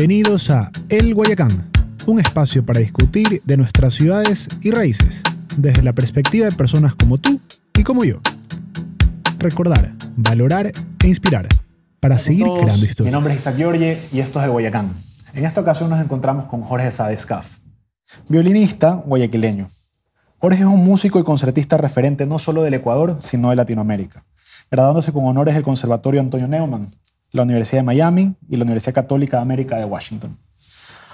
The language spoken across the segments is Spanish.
Bienvenidos a El Guayacán, un espacio para discutir de nuestras ciudades y raíces, desde la perspectiva de personas como tú y como yo. Recordar, valorar e inspirar para seguir todos. creando historias. Mi nombre es Isaac Giorgi y esto es El Guayacán. En esta ocasión nos encontramos con Jorge Sáez Caf, violinista guayaquileño. Jorge es un músico y concertista referente no solo del Ecuador, sino de Latinoamérica, graduándose con honores del Conservatorio Antonio Neumann, la Universidad de Miami y la Universidad Católica de América de Washington.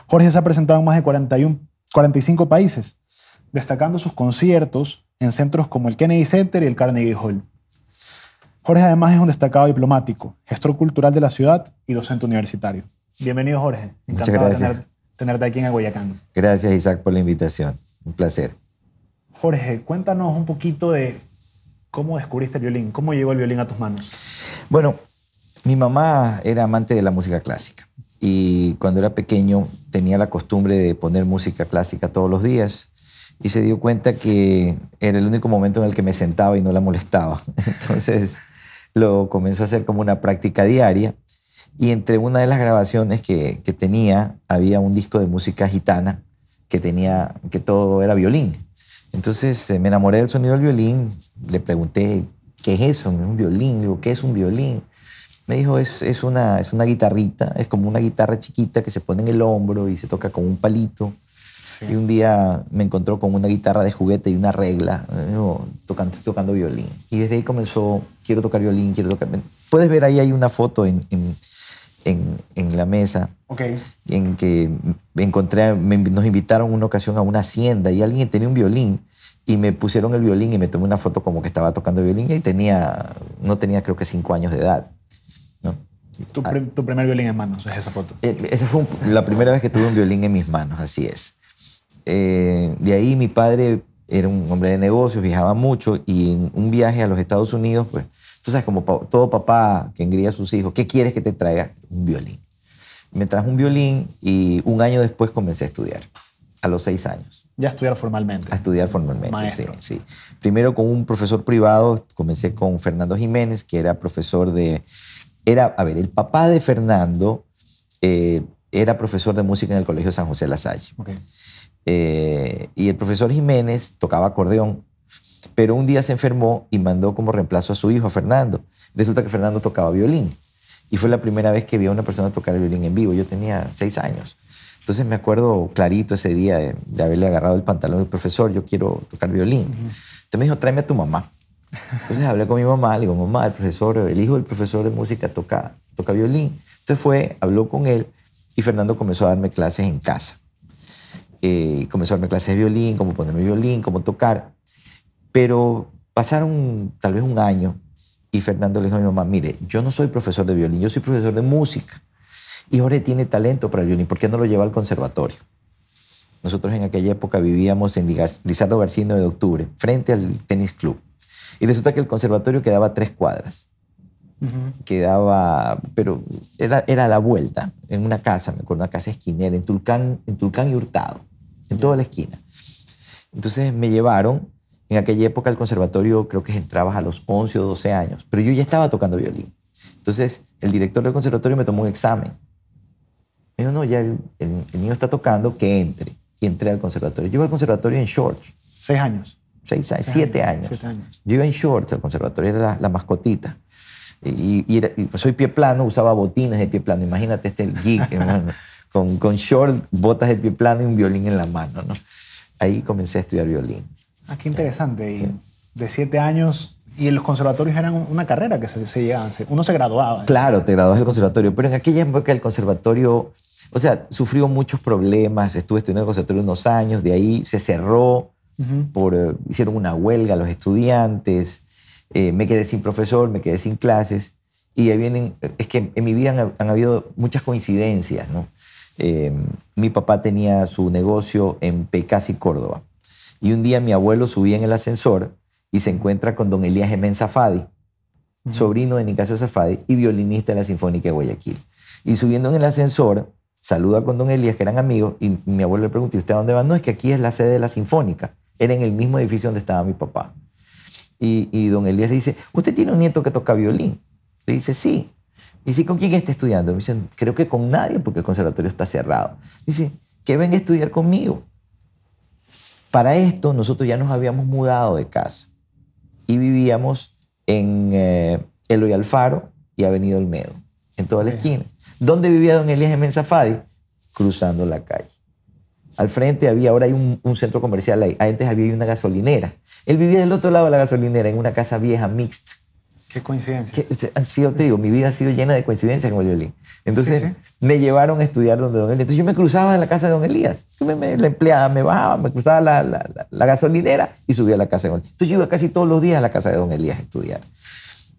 Jorge se ha presentado en más de 41, 45 países, destacando sus conciertos en centros como el Kennedy Center y el Carnegie Hall. Jorge además es un destacado diplomático, gestor cultural de la ciudad y docente universitario. Bienvenido Jorge, encantado de tener- tenerte aquí en el Guayacán. Gracias, Isaac, por la invitación. Un placer. Jorge, cuéntanos un poquito de cómo descubriste el violín, cómo llegó el violín a tus manos. Bueno, mi mamá era amante de la música clásica y cuando era pequeño tenía la costumbre de poner música clásica todos los días y se dio cuenta que era el único momento en el que me sentaba y no la molestaba. Entonces lo comenzó a hacer como una práctica diaria y entre una de las grabaciones que, tenía había un disco de música gitana que tenía que todo era violín. Entonces eh, me enamoré del sonido del violín, le pregunté, ¿qué es eso? Un violín, digo, ¿qué es un violín? Me dijo, es, es, una, es una guitarrita, es como una guitarra chiquita que se pone en el hombro y se toca con un palito. Y un día me encontró con una guitarra de juguete y una regla, digo, tocando, tocando violín. Y desde ahí comenzó, quiero tocar violín, quiero tocar... Puedes ver ahí hay una foto en, en, en, en la mesa Ok. en que me encontré, me- nos invitaron una ocasión a una hacienda y alguien tenía un violín y me pusieron el violín y me tomé una foto como que estaba tocando violín y tenía, no tenía creo que cinco años de edad. Tu, prim- tu primer violín en manos es esa foto. Eh, Esa fue un- la primera vez que tuve un violín en mis manos, así es. Eh, de ahí mi padre era un hombre de negocios, viajaba mucho y en un viaje a los Estados Unidos, pues, tú sabes, como pa- todo papá que engría a sus hijos, ¿qué quieres que te traiga? Un violín. Me trajo un violín y un año después comencé a estudiar, a los seis años, Ya estudiar formalmente. a estudiar formalmente. Maestro. Sí, sí. Primero con un profesor privado, comencé con Fernando Jiménez, que era profesor de... Era, a ver, el papá de Fernando eh, era profesor de música en el Colegio San José La Salle. Eh, y el profesor Jiménez tocaba acordeón, pero un día se enfermó y mandó como reemplazo a su hijo, a Fernando. Resulta que Fernando tocaba violín. Y fue la primera vez que vi a una persona tocar el violín en vivo. Yo tenía seis años. Entonces me acuerdo clarito ese día de, de haberle agarrado el pantalón al profesor, yo quiero tocar violín. Entonces me dijo, tráeme a tu mamá. Entonces hablé con mi mamá, le digo, mamá, el profesor, el hijo del profesor de música toca, toca violín. Entonces fue, habló con él y Fernando comenzó a darme clases en casa. Eh, comenzó a darme clases de violín, cómo ponerme violín, cómo tocar. Pero pasaron tal vez un año y Fernando le dijo a mi mamá, mire, yo no soy profesor de violín, yo soy profesor de música. Y Jorge tiene talento para el violín, ¿por qué no lo lleva al conservatorio? Nosotros en aquella época vivíamos en Lizardo García 9 de octubre, frente al tenis club. Y resulta que el conservatorio quedaba a tres cuadras. Quedaba, pero era, era a la vuelta, en una casa, me acuerdo, una casa esquinera, en Tulcán, en Tulcán y Hurtado, en toda la esquina. Entonces me llevaron, en aquella época el conservatorio creo que entrabas a los 11 o 12 años, pero yo ya estaba tocando violín. Entonces el director del conservatorio me tomó un examen. Me dijo, no, ya el, el- el niño está tocando, que entre. Y entré al conservatorio. Yo iba al conservatorio en shorts, Seis años. Seis siete años, siete años. Yo iba en shorts al conservatorio, era la, la mascotita. Y, y era- y soy pie plano, usaba botines de pie plano. Imagínate este geek, hermano, con, con short, botas de pie plano y un violín en la mano, ¿no? Ahí comencé a estudiar violín. Ah, qué interesante. Y de siete años. Y en los conservatorios eran una carrera que se, se llegaban. Uno se graduaba. Claro, te graduas del conservatorio, pero en aquella época el conservatorio, o sea, sufrió muchos problemas, estuve estudiando en el conservatorio unos años, de ahí se cerró, por, eh, hicieron una huelga los estudiantes, eh, me quedé sin profesor, me quedé sin clases, y ahí vienen, es que en mi vida han, han habido muchas coincidencias, ¿no? Eh, mi papá tenía su negocio en Pecasi, Córdoba, y un día mi abuelo subía en el ascensor y se encuentra con don Elías Gemén Zafadi, sobrino de Nicasio Zafadi y violinista de la Sinfónica de Guayaquil. Y subiendo en el ascensor, saluda con don Elías, que eran amigos, y mi abuelo le pregunta, ¿y usted a dónde va? No, es que aquí es la sede de la Sinfónica. Era en el mismo edificio donde estaba mi papá. Y, y don Elías le dice, ¿usted tiene un nieto que toca violín? Le dice, sí. Y dice, ¿con quién está estudiando? Me dicen, creo que con nadie porque el conservatorio está cerrado. Dice, que venga a estudiar conmigo. Para esto nosotros ya nos habíamos mudado de casa y vivíamos en eh, Eloy Alfaro y Avenida Olmedo, en toda la esquina. ¿Dónde vivía don Elías en Mensafadi? Cruzando la calle. Al frente había, ahora hay un, un centro comercial ahí. Antes había una gasolinera. Él vivía del otro lado de la gasolinera, en una casa vieja, mixta. Qué coincidencia. Que se- ha sido, te digo, mi vida ha sido llena de coincidencias con el violín. Entonces Sí, sí. me llevaron a estudiar donde don Elías. Entonces yo me cruzaba de la casa de don Elías. Yo me- me- la empleada me bajaba, me cruzaba la, la- la- la gasolinera y subía a la casa de don Elías. Entonces yo iba casi todos los días a la casa de don Elías a estudiar.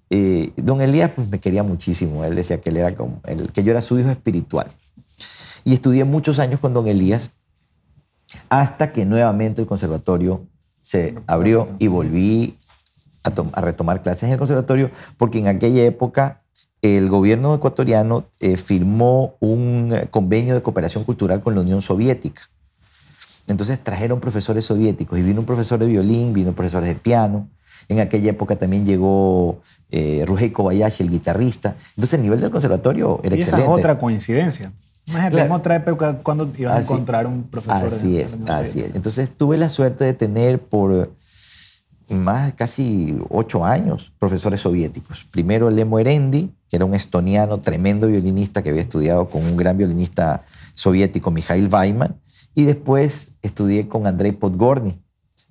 Eh, don Elías pues, me quería muchísimo. Él decía que, él era como, que yo era su hijo espiritual. Y estudié muchos años con don Elías hasta que nuevamente el conservatorio se abrió y volví a, tom- a retomar clases en el conservatorio porque en aquella época el gobierno ecuatoriano eh, firmó un eh, convenio de cooperación cultural con la Unión Soviética. Entonces trajeron profesores soviéticos y vino un profesor de violín, vino profesores de piano. En aquella época también llegó eh, Kobayashi, el guitarrista. Entonces el nivel del conservatorio era y esa es otra coincidencia. Imagínate, otra época, cuando ibas a Así- encontrar un profesor. Así de- es, de- así es. Entonces tuve la suerte de tener por más casi ocho años profesores soviéticos. Primero Lemo Erendi, que era un estoniano tremendo violinista que había estudiado con un gran violinista soviético, Mikhail Weiman. Y después estudié con Andrei Podgorny,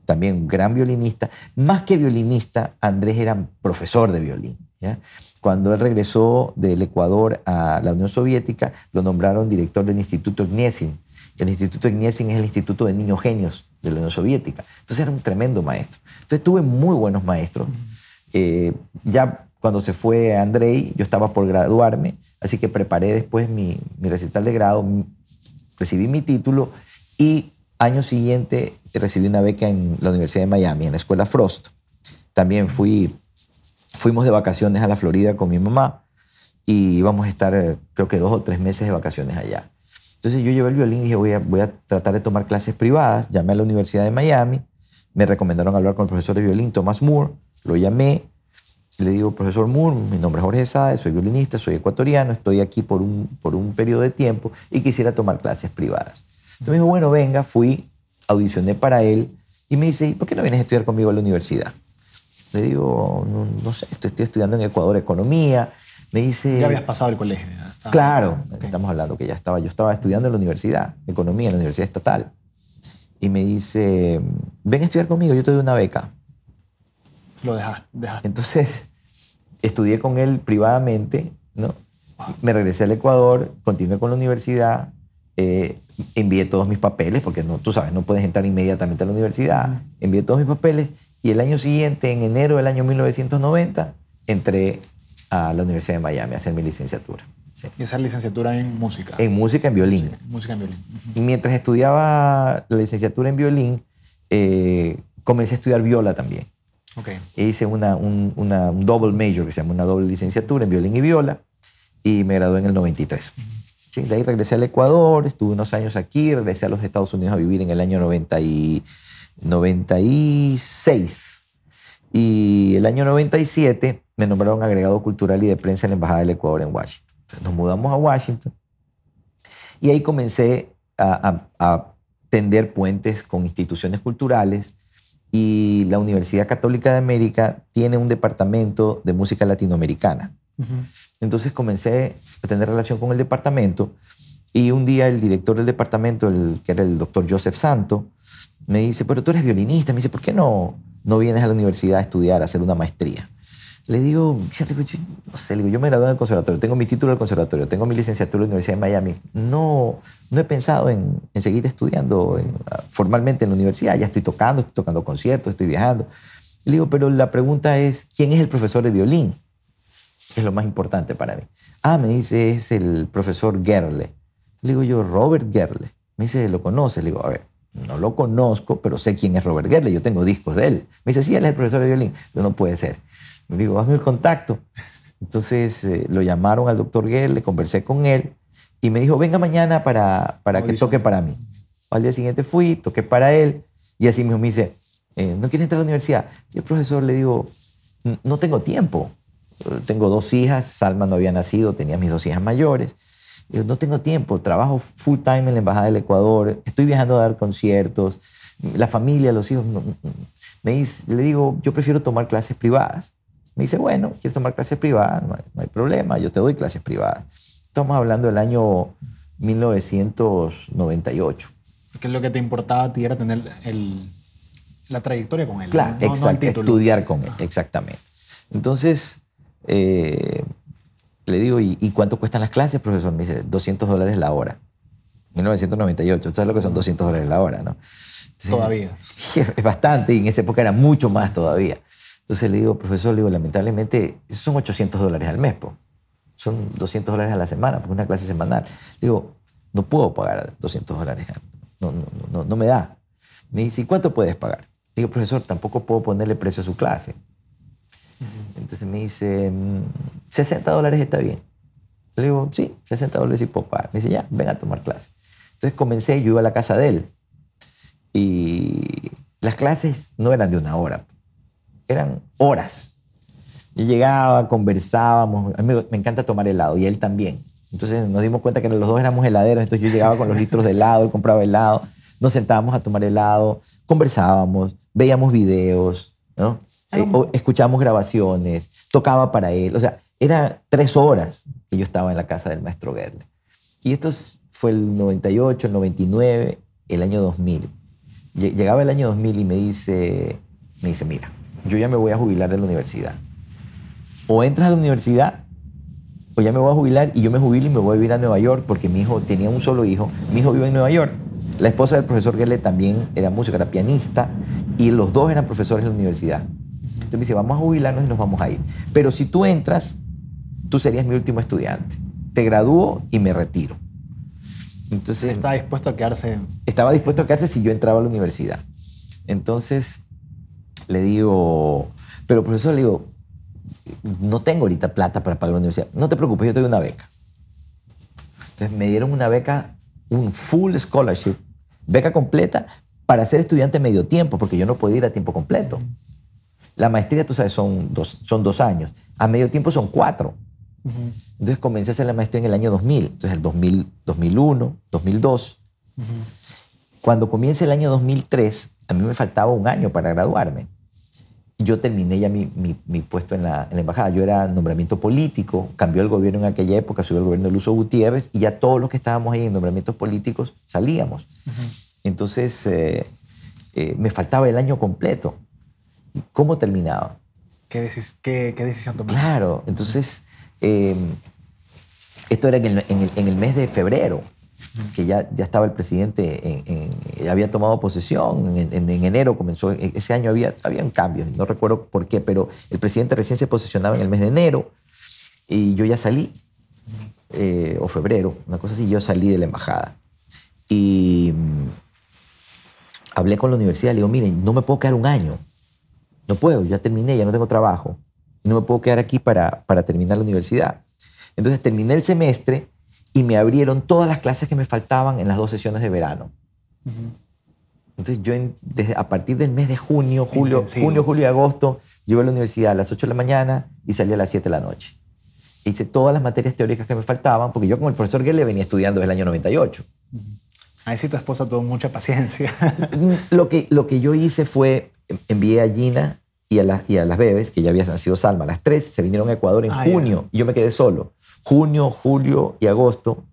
también un gran violinista. Más que violinista, Andrés era profesor de violín. ¿Ya? Cuando él regresó del Ecuador a la Unión Soviética, lo nombraron director del Instituto Gniesin. El Instituto Gniesin es el Instituto de Niños Genios de la Unión Soviética. Entonces era un tremendo maestro. Entonces tuve muy buenos maestros. Eh, ya cuando se fue Andrei, yo estaba por graduarme, así que preparé después mi, mi recital de grado, recibí mi título y año siguiente recibí una beca en la Universidad de Miami, en la Escuela Frost. También fui, fuimos de vacaciones a la Florida con mi mamá y íbamos a estar eh, creo que dos o tres meses de vacaciones allá. Entonces yo llevé el violín y dije voy a, voy a tratar de tomar clases privadas. Llamé a la Universidad de Miami, me recomendaron hablar con el profesor de violín Thomas Moore, lo llamé, le digo, profesor Moore, mi nombre es Jorge Sáez, soy violinista, soy ecuatoriano, estoy aquí por un, por un periodo de tiempo y quisiera tomar clases privadas. Entonces me dijo, bueno, venga, fui, audicioné para él y me dice, ¿y por qué no vienes a estudiar conmigo a la universidad? Le digo, no, no sé, estoy, estoy estudiando en Ecuador economía. Me dice... Ya habías pasado el colegio. ya estaba- Claro, Ok. estamos hablando que ya estaba, yo estaba estudiando en la universidad, economía, en la Universidad Estatal. Y me dice, ven a estudiar conmigo, yo te doy una beca. Lo dejaste. dejaste. Entonces, estudié con él privadamente, ¿no? Me regresé al Ecuador, continué con la universidad, eh, envié todos mis papeles, porque no, tú sabes, no puedes entrar inmediatamente a la universidad. Envié todos mis papeles y el año siguiente, en enero del año 1990, entré a la Universidad de Miami a hacer mi licenciatura. sí. Y esa licenciatura en música. En música, en violín. música en violín. Ujú. Y mientras estudiaba la licenciatura en violín, eh, comencé a estudiar viola también. Ok. E hice una, un, una- un double major, que se llama una doble licenciatura en violín y viola, y me gradué en el 93. Sí, de ahí regresé al Ecuador, estuve unos años aquí, regresé a los Estados Unidos a vivir en el año 90 y 96. Y el año 97 me nombraron agregado cultural y de prensa en la Embajada del Ecuador en Washington. Entonces nos mudamos a Washington y ahí comencé a, a- a tender puentes con instituciones culturales y la Universidad Católica de América tiene un departamento de música latinoamericana. Ujú. Entonces comencé a tener relación con el departamento y un día el director del departamento, el, que era el doctor Joseph Santo, me dice, pero tú eres violinista. Me dice, ¿por qué no, no vienes a la universidad a estudiar, a hacer una maestría? Le digo, yo, no sé, yo me gradué en el conservatorio, tengo mi título del conservatorio, tengo mi licenciatura en la Universidad de Miami. No, no he pensado en, en seguir estudiando en- formalmente en la universidad. Ya estoy tocando, estoy tocando conciertos, estoy viajando. Le digo, pero la pregunta es, ¿quién es el profesor de violín? es lo más importante para mí. Ah, me dice, es el profesor Gerle. Le digo yo, Robert Gerle. Me dice, ¿lo conoces? Le digo, a ver, no lo conozco, pero sé quién es Robert Gerle. Yo tengo discos de él. Me dice, sí, él es el profesor de violín. Yo, no puede ser. Le digo, hazme el contacto. Entonces eh, lo llamaron al doctor Gerle, conversé con él y me dijo, venga mañana para, para que toque para mí. Al día siguiente fui, toqué para él y así mismo me dice, eh, ¿no quieres entrar a la universidad? Y el profesor le digo, "N- no tengo tiempo. tengo dos hijas, Salma no había nacido, tenía mis dos hijas mayores. No tengo tiempo, trabajo full time en la Embajada del Ecuador, estoy viajando a dar conciertos, la familia, los hijos. no- me dice, le digo, yo prefiero tomar clases privadas. Me dice, bueno, quieres tomar clases privadas, no hay, no hay problema, yo te doy clases privadas. Estamos hablando del año 1998. Porque lo que te importaba a ti era tener el- la trayectoria con él. Claro, no- el estudiar con él, exactamente. Entonces, eh, le digo, ¿y, y cuánto cuestan las clases, profesor? Me dice, 200 dólares la hora. 1998, ¿tú sabes lo que son 200 dólares la hora, no? Entonces, Todavía. Es bastante y en esa época era mucho más todavía. Entonces le digo, profesor, le digo, lamentablemente, esos son 800 dólares al mes, po. Son 200 dólares a la semana, porque es una clase semanal. Le digo, no puedo pagar 200 dólares, no, no, no, no me da. Me dice, ¿y cuánto puedes pagar? Digo, profesor, tampoco puedo ponerle precio a su clase. Entonces me dice, mm, 60 dólares está bien. Le digo, sí, 60 dólares sí puedo. Me dice, ya, ven a tomar clase. Entonces comencé, yo iba a la casa de él. Y las clases no eran de una hora, eran horas. Yo llegaba, conversábamos, a mí me encanta tomar helado y él también. Entonces nos dimos cuenta que los dos éramos heladeros, entonces yo llegaba con los litros de helado, él compraba helado, nos sentábamos a tomar helado, conversábamos, veíamos videos, ¿no? Eh, o escuchábamos grabaciones, tocaba para él, o sea, era tres horas que yo estaba en la casa del maestro Gerle. Y esto es- fue el 98, el 99, el año 2000. Lle- Llegaba el año 2000 y me dice, me dice, mira, yo ya me voy a jubilar de la universidad. O entras a la universidad, o ya me voy a jubilar y yo me jubilo y me voy a vivir a Nueva York porque mi hijo tenía un solo hijo. Mi hijo vive en Nueva York. La esposa del profesor Gerle también era música, era pianista y los dos eran profesores en la universidad. Entonces me dice, vamos a jubilarnos y nos vamos a ir. Pero si tú entras, tú serías mi último estudiante. Te gradúo y me retiro. Entonces, Estaba dispuesto a quedarse. estaba dispuesto a quedarse si yo entraba a la universidad. Entonces le digo, pero profesor, le digo, no tengo ahorita plata para pagar la universidad. No te preocupes, yo te doy una beca. Entonces me dieron una beca, un full scholarship, beca completa para ser estudiante medio tiempo, porque yo no podía ir a tiempo completo. La maestría, tú sabes, son dos, son dos años. A medio tiempo son cuatro. Entonces comencé a hacer la maestría en el año 2000. Entonces el 2000, 2001, 2002. Cuando comienza el año 2003, a mí me faltaba un año para graduarme. Yo terminé ya mi, mi- mi puesto en la, en la embajada. Yo era nombramiento político, cambió el gobierno en aquella época, subió el gobierno de Luso Gutiérrez y ya todos los que estábamos ahí en nombramientos políticos salíamos. Entonces eh, eh, me faltaba el año completo. ¿Y ¿Cómo terminaba? ¿Qué, decis- qué- qué decisión tomaste? Claro, entonces eh, esto era en el, en el- en el mes de febrero, que ya, ya estaba el presidente, en- había tomado posesión, en enero comenzó, e- ese año había habían cambios, no recuerdo por qué, pero el presidente recién se posesionaba en el mes de enero y yo ya salí, eh, o febrero, una cosa así, yo salí de la embajada. Y mm, hablé con la universidad, le digo, miren, no me puedo quedar un año, no puedo, ya terminé, ya no tengo trabajo. No me puedo quedar aquí para, para terminar la universidad. Entonces terminé el semestre y me abrieron todas las clases que me faltaban en las dos sesiones de verano. Entonces yo en- desde, a partir del mes de junio, julio, Intensivo. junio, julio y agosto, yo iba a la universidad a las 8 de la mañana y salía a las 7 de la noche. Hice todas las materias teóricas que me faltaban, porque yo con el profesor Gerle venía estudiando desde el año 98. Ahí sí tu esposa tuvo mucha paciencia. lo, que, lo que yo hice fue, envié a Gina y a, las y a las bebés, que ya había nacido Salma, las tres, se vinieron a Ecuador en Ah, junio y yo me quedé solo. Junio, julio y agosto,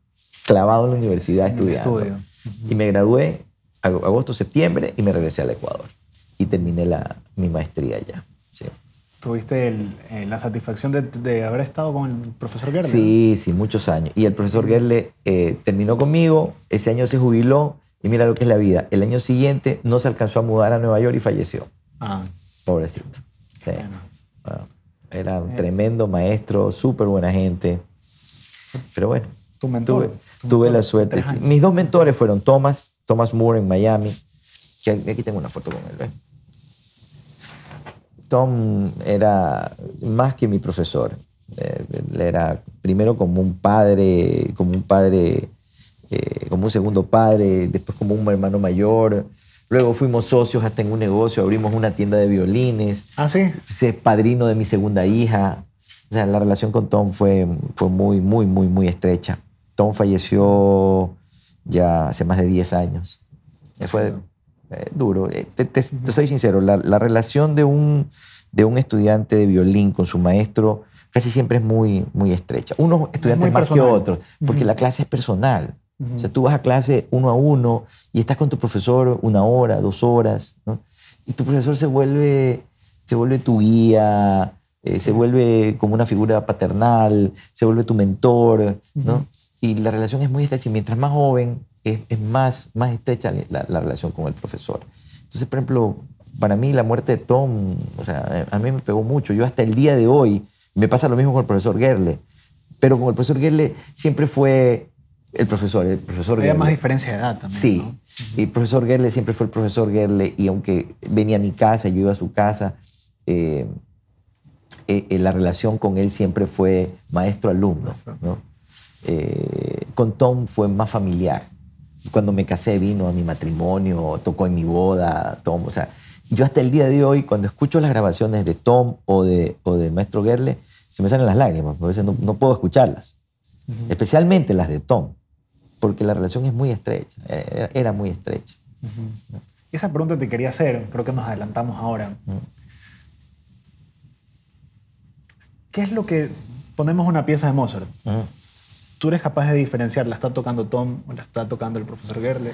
clavado en la universidad En estudiando. estudio. Y me gradué ag- agosto, septiembre y me regresé al Ecuador. Y terminé la, mi maestría ya. Sí. Tuviste el- eh, la satisfacción de, de haber estado con el profesor Gerle. Sí, sí, muchos años. Y el profesor Gerle eh, terminó conmigo, ese año se jubiló y mira lo que es la vida. El año siguiente no se alcanzó a mudar a Nueva York y falleció. Ah, Pobrecito. Sí. bueno. Bueno, era un tremendo maestro, súper buena gente. Pero bueno, Tu mentor. tuve, tu tuve mentor la suerte. Mis dos mentores fueron Thomas, Thomas Moore en Miami. Que aquí tengo una foto con él. ¿ves? Tom era más que mi profesor. Eh, él era primero como un padre, como un padre, eh, como un segundo padre, después como un hermano mayor. Luego fuimos socios hasta en un negocio, abrimos una tienda de violines Ah, sí. es padrino de mi segunda hija. O sea, la relación con Tom fue, fue muy, muy, muy, muy estrecha. Tom falleció ya hace más de 10 años. Eh, Fue eh, duro. Eh, Te, te- te soy sincero, la, la relación de un, de un estudiante de violín con su maestro casi siempre es muy, muy estrecha. Unos estudiantes muy más que personal. otros, porque la clase es personal. O sea, tú vas a clase uno a uno y estás con tu profesor una hora, dos horas, ¿no? Y tu profesor se vuelve, se vuelve tu guía, eh, se vuelve como una figura paternal, se vuelve tu mentor, ¿no? Y la relación es muy estrecha. Y mientras más joven, es, es más, más estrecha la, la relación con el profesor. Entonces, por ejemplo, para mí la muerte de Tom, o sea, a mí me pegó mucho. Yo hasta el día de hoy, me pasa lo mismo con el profesor Gerle, pero con el profesor Gerle siempre fue el profesor, el profesor Había Gerle. más diferencia de edad también. Sí, ¿no? y el profesor Gerle siempre fue el profesor Gerle y aunque venía a mi casa, yo iba a su casa, eh, eh, eh, la relación con él siempre fue maestro-alumno. Maestro. ¿no? Eh, con Tom fue más familiar. Cuando me casé vino a mi matrimonio, tocó en mi boda, Tom, o sea, yo hasta el día de hoy, cuando escucho las grabaciones de Tom o de, o del maestro Gerle, se me salen las lágrimas, a veces no, no puedo escucharlas, especialmente las de Tom, porque la relación es muy estrecha, era, era muy estrecha. Esa pregunta te quería hacer, creo que nos adelantamos ahora. ¿Qué es lo que ponemos una pieza de Mozart? ¿Tú eres capaz de diferenciar, la está tocando Tom o la está tocando el profesor Gerle?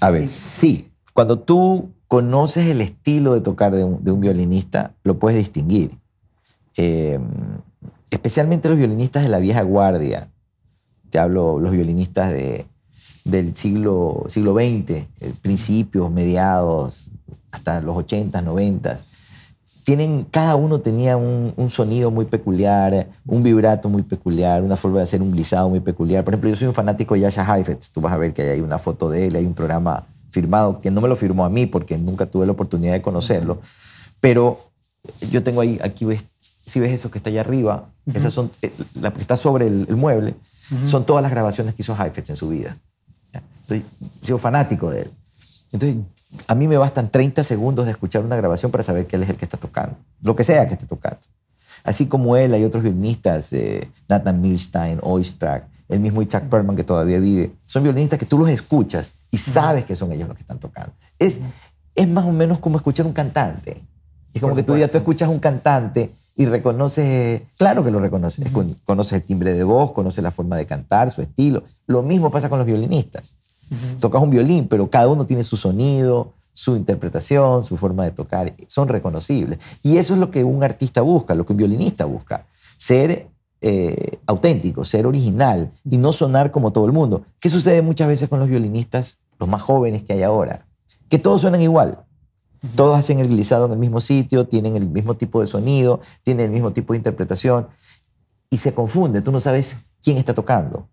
A ver, sí. Cuando tú conoces el estilo de tocar de un, de un violinista, lo puedes distinguir. Eh, especialmente los violinistas de la vieja guardia. Te hablo los violinistas de, del siglo, siglo XX, eh, principios, mediados, hasta los 80, 90. Tienen, cada uno tenía un, un sonido muy peculiar, un vibrato muy peculiar, una forma de hacer un glissado muy peculiar. Por ejemplo, yo soy un fanático de Yasha Heifetz. Tú vas a ver que hay una foto de él, hay un programa firmado, que no me lo firmó a mí porque nunca tuve la oportunidad de conocerlo. Pero yo tengo ahí, aquí ves, si ves eso que está allá arriba, esas son, eh, la que está sobre el, el mueble, son todas las grabaciones que hizo Heifetz en su vida. ¿ya? Soy, soy fanático de él. Entonces, a mí me bastan 30 segundos de escuchar una grabación para saber que él es el que está tocando, lo que sea que esté tocando. Así como él, hay otros violinistas, eh, Nathan Milstein, Oistrakh, el mismo Chuck Perlman que todavía vive. Son violinistas que tú los escuchas y sabes que son ellos los que están tocando. Es, es más o menos como escuchar un cantante. Es como Por que tú digas, tú escuchas un cantante y reconoces, claro que lo reconoces, Con- conoces el timbre de voz, conoces la forma de cantar, su estilo. Lo mismo pasa con los violinistas. Tocas un violín, pero cada uno tiene su sonido, su interpretación, su forma de tocar. Son reconocibles. Y eso es lo que un artista busca, lo que un violinista busca. Ser eh, auténtico, ser original y no sonar como todo el mundo. ¿Qué sucede muchas veces con los violinistas, los más jóvenes que hay ahora? Que todos suenan igual. Todos hacen el glissado en el mismo sitio, tienen el mismo tipo de sonido, tienen el mismo tipo de interpretación y se confunde. Tú no sabes quién está tocando.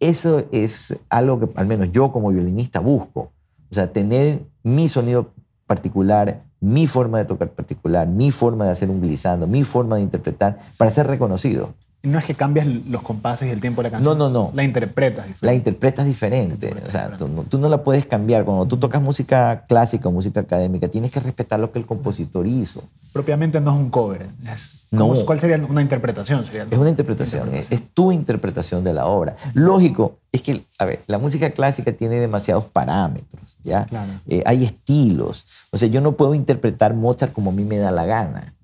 Eso es algo que al menos yo como violinista busco. O sea, tener mi sonido particular, mi forma de tocar particular, mi forma de hacer un glissando, mi forma de interpretar para ser reconocido. No es que cambias los compases y el tiempo de la canción. No, no, no. La interpretas diferente. La interpretas diferente. O sea, tú, no- tú no la puedes cambiar. Cuando tú tocas música clásica o música académica, tienes que respetar lo que el compositor hizo. Propiamente no es un cover. Es, No. ¿cómo- ¿Cuál sería una interpretación? Sería Es una interpretación, es, es tu interpretación de la obra. Lógico, es que, a ver, la música clásica tiene demasiados parámetros, ¿ya? Claro. Eh, hay estilos. O sea, yo no puedo interpretar Mozart como a mí me da la gana.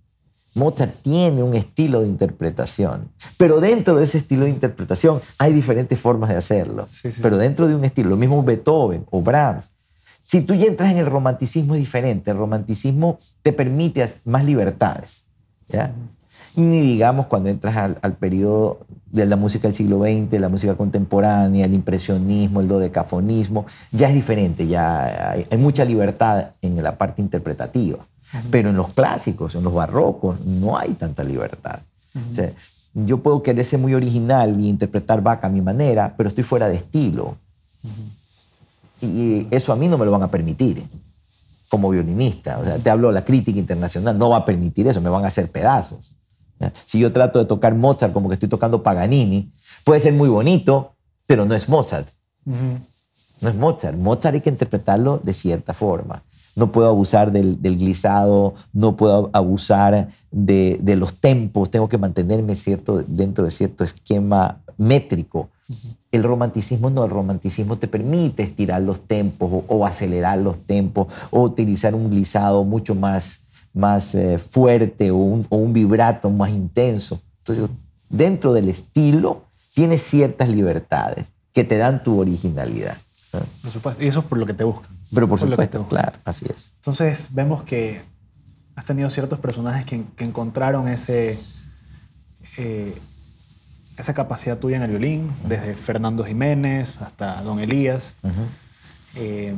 Mozart tiene un estilo de interpretación, pero dentro de ese estilo de interpretación hay diferentes formas de hacerlo. Sí, sí. Pero dentro de un estilo, lo mismo Beethoven o Brahms. Si tú ya entras en el romanticismo es diferente. El romanticismo te permite más libertades. ¿ya? Ni digamos cuando entras al, al periodo de la música del siglo XX, la música contemporánea, el impresionismo, el dodecafonismo, ya es diferente, ya hay, hay mucha libertad en la parte interpretativa. Pero en los clásicos, en los barrocos, no hay tanta libertad. O sea, yo puedo querer ser muy original y interpretar Bach a mi manera, pero estoy fuera de estilo. Y eso a mí no me lo van a permitir como violinista. O sea, te hablo, la crítica internacional no va a permitir eso, me van a hacer pedazos. Si yo trato de tocar Mozart como que estoy tocando Paganini, puede ser muy bonito, pero no es Mozart. Ujú. No es Mozart. Mozart hay que interpretarlo de cierta forma. no puedo abusar del, del glissado, no puedo abusar de, de, los tempos, tengo que mantenerme cierto, dentro de cierto esquema métrico. El romanticismo no, el romanticismo te permite estirar los tempos o, o acelerar los tempos o utilizar un glissado mucho más, más eh, fuerte o un, o un, vibrato más intenso. Entonces, dentro del estilo tienes ciertas libertades que te dan tu originalidad. ¿no? Por supuesto. Y eso es por lo que te buscan. Pero por supuesto, claro, así es. Entonces vemos que has tenido ciertos personajes que, que encontraron ese, eh, esa capacidad tuya en el violín, uh -huh. desde Fernando Jiménez hasta Don Elías. Uh -huh. eh,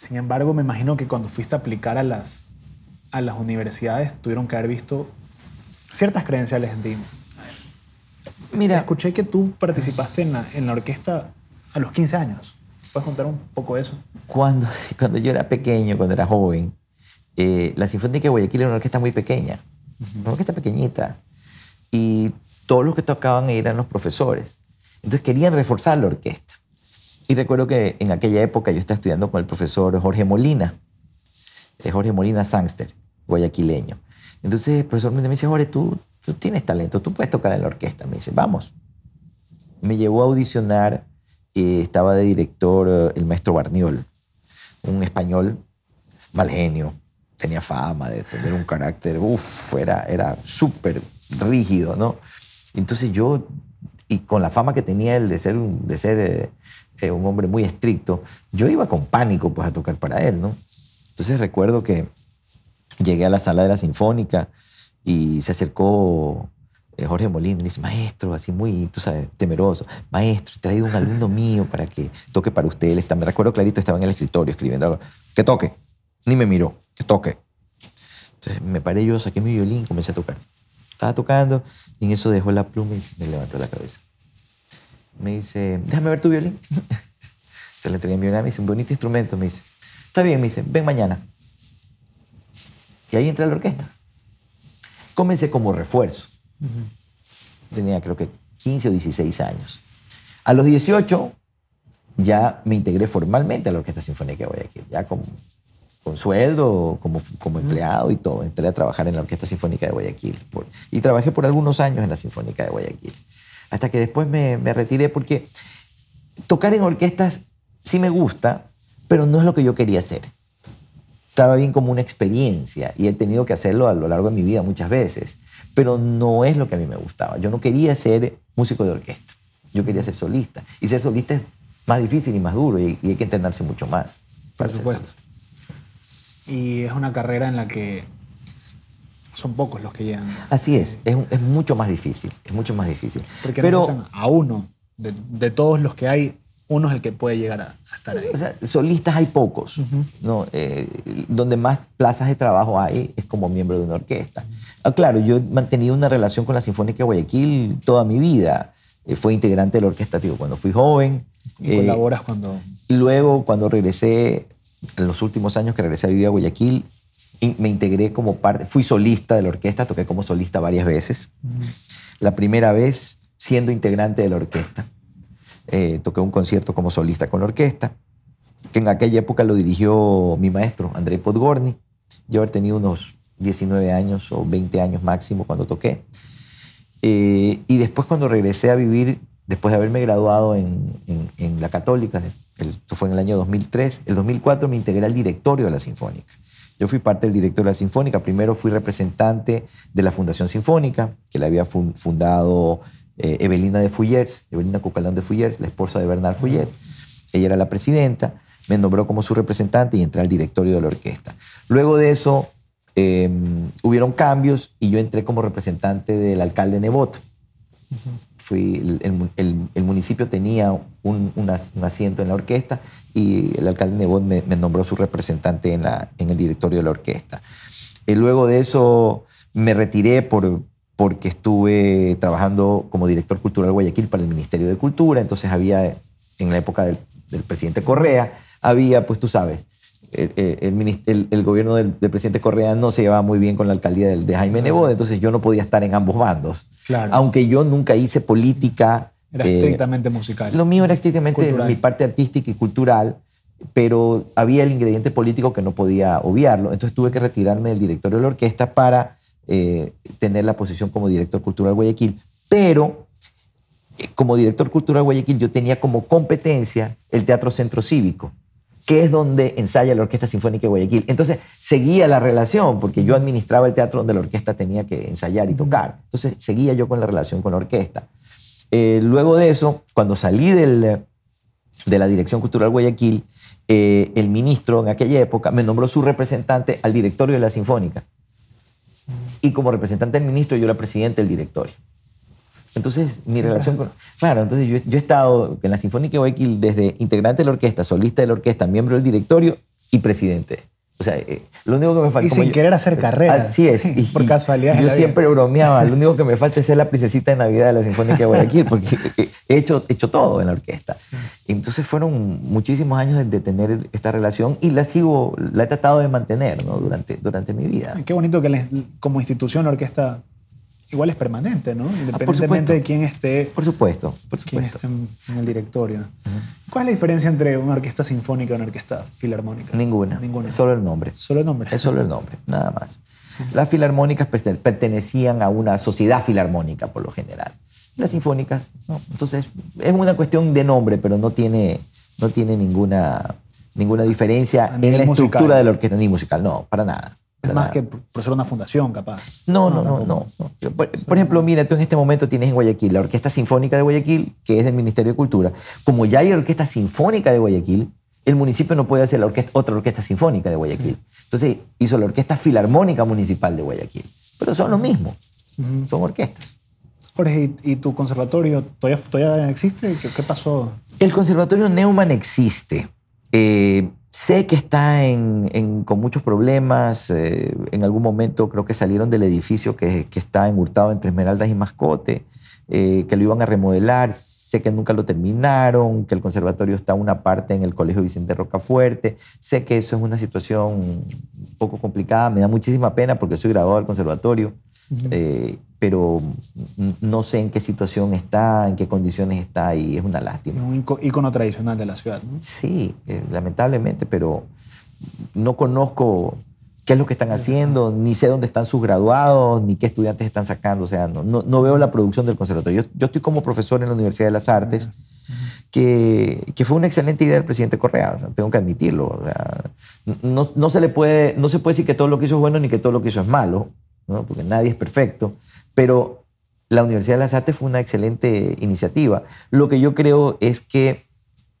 sin embargo, me imagino que cuando fuiste a aplicar a las, a las universidades tuvieron que haber visto ciertas credenciales en ti. Mira, escuché que tú participaste en la, en la orquesta a los 15 años. ¿Puedes contar un poco de eso? Cuando, cuando yo era pequeño, cuando era joven, eh, la Sinfónica de Guayaquil era una orquesta muy pequeña, uh -huh. una orquesta pequeñita. Y todos los que tocaban eran los profesores. Entonces querían reforzar la orquesta. Y recuerdo que en aquella época yo estaba estudiando con el profesor Jorge Molina, eh, Jorge Molina Sangster, guayaquileño. Entonces el profesor me dice, Jorge, tú, tú tienes talento, tú puedes tocar en la orquesta. Me dice, vamos. Me llevó a audicionar eh, estaba de director eh, el maestro Barniol, un español mal genio, tenía fama de tener un carácter, uff, era, era súper rígido, ¿no? Entonces yo, y con la fama que tenía él de ser, de ser eh, eh, un hombre muy estricto, yo iba con pánico pues a tocar para él, ¿no? Entonces recuerdo que llegué a la sala de la Sinfónica y se acercó Jorge Molina dice, maestro, así muy, tú sabes, temeroso, maestro, he traído un alumno mío para que toque para usted. Está, me recuerdo clarito, estaba en el escritorio escribiendo algo. Que toque. Ni me miró, que toque. Entonces me paré yo, saqué mi violín, comencé a tocar. Estaba tocando y en eso dejó la pluma y me levantó la cabeza. Me dice, déjame ver tu violín. Se le tenía mi violín, me dice, un bonito instrumento. Me dice, está bien, me dice, ven mañana. Y ahí entré a la orquesta. Comencé como refuerzo. Uh -huh. Tenía creo que 15 o 16 años. A los 18 ya me integré formalmente a la Orquesta Sinfónica de Guayaquil, ya con, con sueldo, como, como uh -huh. empleado y todo. Entré a trabajar en la Orquesta Sinfónica de Guayaquil por, y trabajé por algunos años en la Sinfónica de Guayaquil. Hasta que después me, me retiré porque tocar en orquestas sí me gusta, pero no es lo que yo quería hacer estaba bien como una experiencia y he tenido que hacerlo a lo largo de mi vida muchas veces, pero no es lo que a mí me gustaba. Yo no quería ser músico de orquesta, yo quería ser solista. Y ser solista es más difícil y más duro y, y hay que entrenarse mucho más. Por supuesto. Y es una carrera en la que son pocos los que llegan. Así es, es, es mucho más difícil, es mucho más difícil. Porque pero, a uno, de, de todos los que hay, uno es el que puede llegar a, a estar ahí. O sea, solistas hay pocos. Uh -huh. ¿no? Eh, donde más plazas de trabajo hay es como miembro de una orquesta. Ah, claro, yo he mantenido una relación con la Sinfónica de Guayaquil toda mi vida. Eh, fue integrante de la orquesta tío, cuando fui joven. ¿Y eh, colaboras cuando...? Luego, cuando regresé, en los últimos años que regresé a vivir a Guayaquil, me integré como parte... Fui solista de la orquesta, toqué como solista varias veces. La primera vez siendo integrante de la orquesta. Eh, toqué un concierto como solista con la orquesta, que en aquella época lo dirigió mi maestro, André Podgorny. Yo haber tenido unos 19 años o 20 años máximo cuando toqué. Eh, y después cuando regresé a vivir, después de haberme graduado en, en, en la Católica, esto fue en el año 2003, el 2004 me integré al directorio de la Sinfónica. Yo fui parte del directorio de la Sinfónica. Primero fui representante de la Fundación Sinfónica, que la había fundado eh, Evelina de Fuyers, Evelina Cucalón de Fuyers, la esposa de Bernard Fuyers. Ella era la presidenta, me nombró como su representante y entré al directorio de la orquesta. Luego de eso, eh, hubieron cambios y yo entré como representante del alcalde Nebot. Uh -huh. El, municipio tenía un, asiento en la orquesta y el alcalde Nebot me, nombró su representante en, el directorio de la orquesta. Y luego de eso me retiré por, porque estuve trabajando como director cultural Guayaquil para el Ministerio de Cultura, entonces había, en la época del, del presidente Correa, había, pues tú sabes, el, el, el, el gobierno del, del, presidente Correa no se llevaba muy bien con la alcaldía de, de Jaime claro. Nebot, entonces yo no podía estar en ambos bandos. Claro. Aunque yo nunca hice política. Era eh, estrictamente musical. Lo mío era estrictamente cultural. mi parte artística y cultural. pero había el ingrediente político que no podía obviarlo. Entonces tuve que retirarme del directorio de la orquesta para eh, tener la posición como director cultural Guayaquil. Pero eh, como director cultural Guayaquil yo tenía como competencia el Teatro Centro Cívico que es donde ensaya la Orquesta Sinfónica de Guayaquil. Entonces seguía la relación, porque yo administraba el teatro donde la orquesta tenía que ensayar y tocar. Entonces seguía yo con la relación con la orquesta. Eh, luego de eso, cuando salí del, de la Dirección Cultural Guayaquil, eh, el ministro en aquella época me nombró su representante al directorio de la Sinfónica. Y como representante del ministro, yo era presidente del directorio. Entonces, mi relación con... Claro, entonces yo, yo, he estado en la Sinfónica de Guayaquil desde integrante de la orquesta, solista de la orquesta, miembro del directorio y presidente. O sea, eh, lo único que me falta... Y sin querer hacer carrera. Así es. Y, por casualidad. Yo siempre bromeaba, lo único que me falta es ser la princesita de Navidad de la Sinfónica de Guayaquil, porque he hecho, he hecho todo en la orquesta. Entonces fueron muchísimos años de, tener esta relación y la sigo, la he tratado de mantener ¿no? durante, durante mi vida. Qué bonito que como institución la orquesta igual es permanente, ¿no? Ah, Independientemente de quién esté. Por supuesto, por supuesto. Quién esté en, el directorio. ¿Cuál es la diferencia entre una orquesta sinfónica y una orquesta filarmónica? Ninguna. Ninguna. Es solo el nombre. Solo el nombre. Es solo el nombre, nada más. Las filarmónicas pertenecían a una sociedad filarmónica por lo general. Las sinfónicas, no. Entonces, es una cuestión de nombre, pero no tiene, no tiene ninguna, ninguna diferencia en la estructura de la orquesta, ni musical, no, para nada. Es más que por ser una fundación, capaz. No, no, no, no. Por, ejemplo, mira, tú en este momento tienes en Guayaquil la Orquesta Sinfónica de Guayaquil, que es del Ministerio de Cultura. Como ya hay Orquesta Sinfónica de Guayaquil, el municipio no puede hacer la orquesta, otra Orquesta Sinfónica de Guayaquil. Entonces hizo la Orquesta Filarmónica Municipal de Guayaquil. Pero son lo mismo, son orquestas. Jorge, ¿y, tu conservatorio todavía, todavía existe? ¿Qué, pasó? El conservatorio Neumann existe. Eh, Sé que está en, con muchos problemas. Eh, en algún momento creo que salieron del edificio que, que está engurtado entre Esmeraldas y Mascote, eh, que lo iban a remodelar. Sé que nunca lo terminaron, que el conservatorio está una parte en el Colegio Vicente Rocafuerte. Sé que eso es una situación un poco complicada. Me da muchísima pena porque soy graduado del conservatorio. Eh, pero no sé en qué situación está, en qué condiciones está y es una lástima. Es un icono tradicional de la ciudad. ¿no? Sí, eh, lamentablemente, pero no conozco qué es lo que están haciendo, ni sé dónde están sus graduados, ni qué estudiantes están sacando, o sea, no, no, veo la producción del conservatorio. Yo, estoy como profesor en la Universidad de las Artes, que, que fue una excelente idea del presidente Correa, tengo que admitirlo. no, no, se le puede, no se puede decir que todo lo que hizo es bueno ni que todo lo que hizo es malo, porque nadie es perfecto, pero la Universidad de las Artes fue una excelente iniciativa. Lo que yo creo es que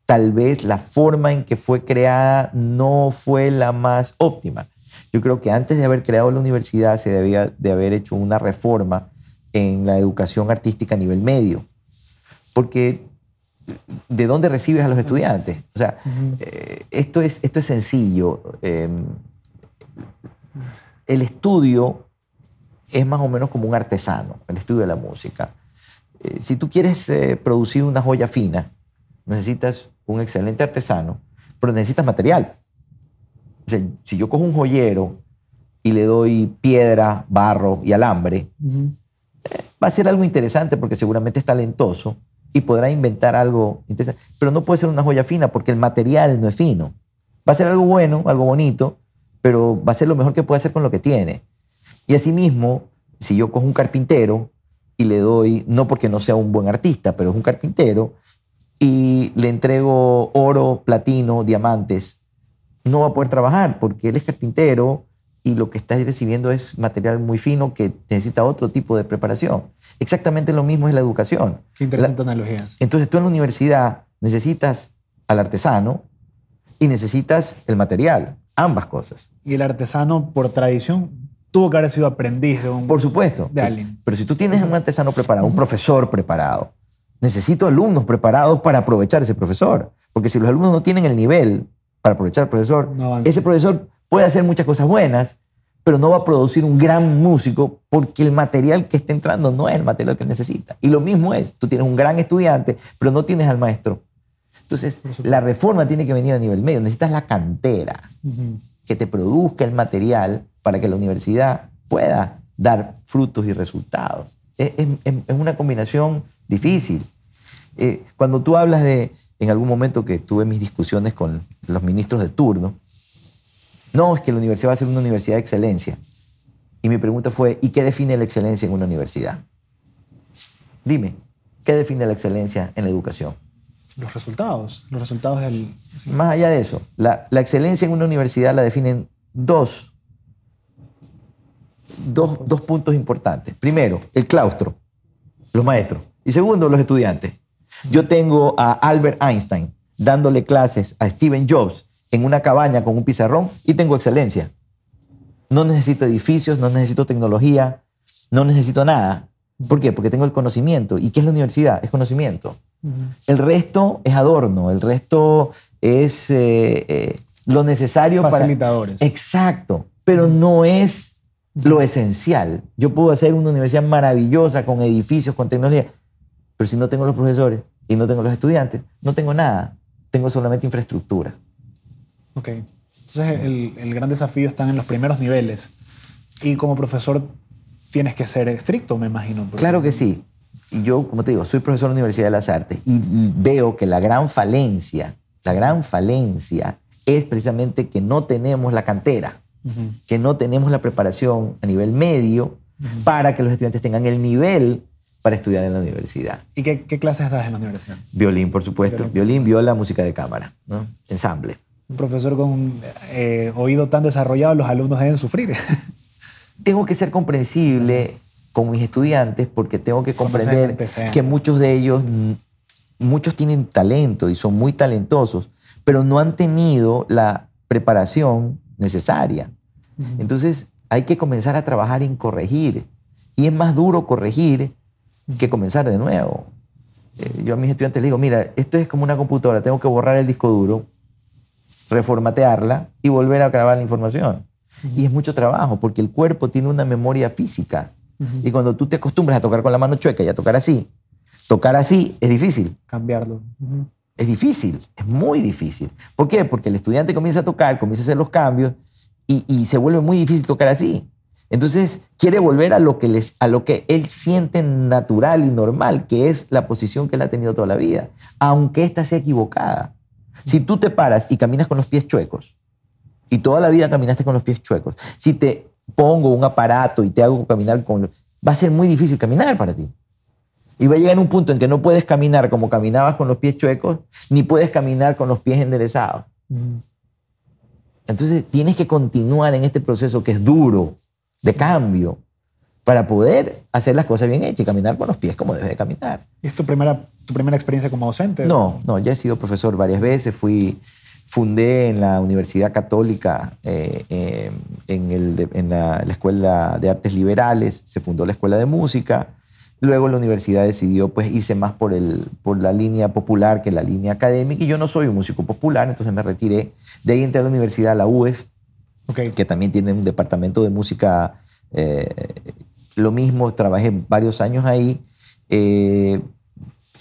tal vez la forma en que fue creada no fue la más óptima. Yo creo que antes de haber creado la universidad se debía de haber hecho una reforma en la educación artística a nivel medio. Porque ¿de dónde recibes a los estudiantes? O sea, eh, esto, es, esto es sencillo. Em, el estudio es más o menos como un artesano, el estudio de la música. Eh, si tú quieres eh, producir una joya fina, necesitas un excelente artesano, pero necesitas material. si yo cojo un joyero y le doy piedra, barro y alambre, eh, va a ser algo interesante porque seguramente es talentoso y podrá inventar algo interesante, pero no puede ser una joya fina porque el material no es fino. Va a ser algo bueno, algo bonito, pero va a ser lo mejor que puede hacer con lo que tiene. Y asimismo, si yo cojo un carpintero y le doy, no porque no sea un buen artista, pero es un carpintero, y le entrego oro, platino, diamantes, no va a poder trabajar porque él es carpintero y lo que está recibiendo es material muy fino que necesita otro tipo de preparación. Exactamente lo mismo es la educación. Qué interesante analogía. Entonces tú en la universidad necesitas al artesano y necesitas el material, ambas cosas. Y el artesano, por tradición, tuvo que haber sido aprendiz de un... Por supuesto. De alguien. Pero si tú tienes un artesano preparado, un profesor preparado, necesito alumnos preparados para aprovechar ese profesor. Porque si los alumnos no tienen el nivel para aprovechar al profesor, ese profesor puede hacer muchas cosas buenas, pero no va a producir un gran músico porque el material que está entrando no es el material que necesita. Y lo mismo es, tú tienes un gran estudiante, pero no tienes al maestro. Entonces, la reforma tiene que venir a nivel medio. Necesitas la cantera que te produzca el material para que la universidad pueda dar frutos y resultados. Es, una combinación difícil. Eh, cuando tú hablas de en algún momento que tuve mis discusiones con los ministros de turno, no, es que la universidad va a ser una universidad de excelencia. Y mi pregunta fue, ¿y qué define la excelencia en una universidad? Dime, ¿qué define la excelencia en la educación? Los resultados, los resultados del... Más allá de eso, la, la excelencia en una universidad la definen dos, dos, dos puntos importantes. Primero, el claustro, los maestros. Y segundo, los estudiantes. Yo tengo a Albert Einstein dándole clases a Steven Jobs en una cabaña con un pizarrón y tengo excelencia. No necesito edificios, no necesito tecnología, no necesito nada. ¿Por qué? Porque tengo el conocimiento. ¿Y qué es la universidad? Es conocimiento. El resto es adorno, el resto es eh, eh, lo necesario Facilitadores. para... Exacto, pero no es lo esencial. Yo puedo hacer una universidad maravillosa con edificios, con tecnología, pero si no tengo los profesores y no tengo los estudiantes, no tengo nada. Tengo solamente infraestructura. Ok. Entonces el, el gran desafío está en los primeros niveles. Y como profesor tienes que ser estricto, me imagino. Claro que sí. Y yo, como te digo, soy profesor de la Universidad de las Artes y veo que la gran falencia, la gran falencia es precisamente que no tenemos la cantera, Que no tenemos la preparación a nivel medio para que los estudiantes tengan el nivel para estudiar en la universidad. ¿Y qué, qué clases das en la universidad? Violín, por supuesto. Violín, viola, música de cámara, ¿no? ensamble. Un profesor con eh, oído tan desarrollado, los alumnos deben sufrir. tengo que ser comprensible con mis estudiantes porque tengo que comprender que muchos de ellos, muchos tienen talento y son muy talentosos, pero no han tenido la preparación necesaria. Entonces hay que comenzar a trabajar en corregir. Y es más duro corregir que comenzar de nuevo. Eh, yo a mis estudiantes les digo, mira, esto es como una computadora, tengo que borrar el disco duro, reformatearla y volver a grabar la información. Y es mucho trabajo porque el cuerpo tiene una memoria física. Y cuando tú te acostumbras a tocar con la mano chueca y a tocar así, tocar así es difícil. Cambiarlo. Es difícil, es muy difícil. ¿Por qué? Porque el estudiante comienza a tocar, comienza a hacer los cambios y, se vuelve muy difícil tocar así. Entonces quiere volver a lo, que les, a lo que él siente natural y normal, que es la posición que él ha tenido toda la vida, aunque ésta sea equivocada. Si tú te paras y caminas con los pies chuecos, y toda la vida caminaste con los pies chuecos, si te pongo un aparato y te hago caminar con... Va a ser muy difícil caminar para ti. Y va a llegar un punto en que no puedes caminar como caminabas con los pies chuecos, ni puedes caminar con los pies enderezados. Entonces tienes que continuar en este proceso que es duro, de cambio, para poder hacer las cosas bien hechas y caminar con los pies como debes de caminar. ¿Y es tu primera, tu primera experiencia como docente? No, no, ya he sido profesor varias veces, fui, fundé en la Universidad Católica, eh, eh, en, el en la, la Escuela de Artes Liberales, se fundó la Escuela de Música, luego la universidad decidió pues irse más por, el, por la línea popular que la línea académica, y yo no soy un músico popular, entonces me retiré. De ahí entré a la universidad, a la UES, que también tiene un departamento de música. eh, lo mismo, trabajé varios años ahí, eh,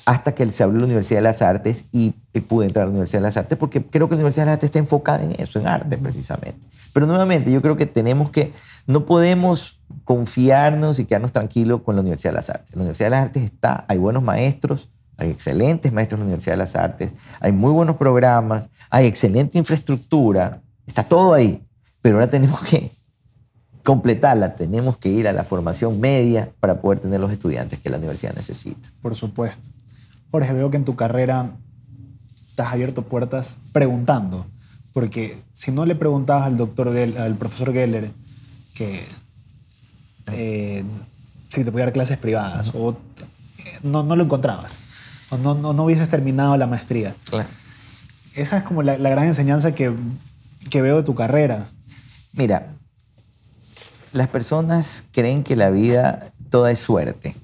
hasta que se abrió la Universidad de las Artes y, y pude entrar a la Universidad de las Artes, porque creo que la Universidad de las Artes está enfocada en eso, en arte precisamente. Pero nuevamente, yo creo que tenemos que, no podemos confiarnos y quedarnos tranquilos con la Universidad de las Artes. La Universidad de las Artes está, hay buenos maestros, hay excelentes maestros en la Universidad de las Artes, hay muy buenos programas, hay excelente infraestructura, está todo ahí. Pero ahora tenemos que completarla, tenemos que ir a la formación media para poder tener los estudiantes que la universidad necesita. Por supuesto. Jorge, veo que en tu carrera te has abierto puertas preguntando. Porque si no le preguntabas al doctor, Gell- al profesor Geller que eh, si te podía dar clases privadas o no, no lo encontrabas o no, no, no hubieses terminado la maestría. Esa es como la, la gran enseñanza que, que veo de tu carrera. Mira, las personas creen que la vida toda es suerte.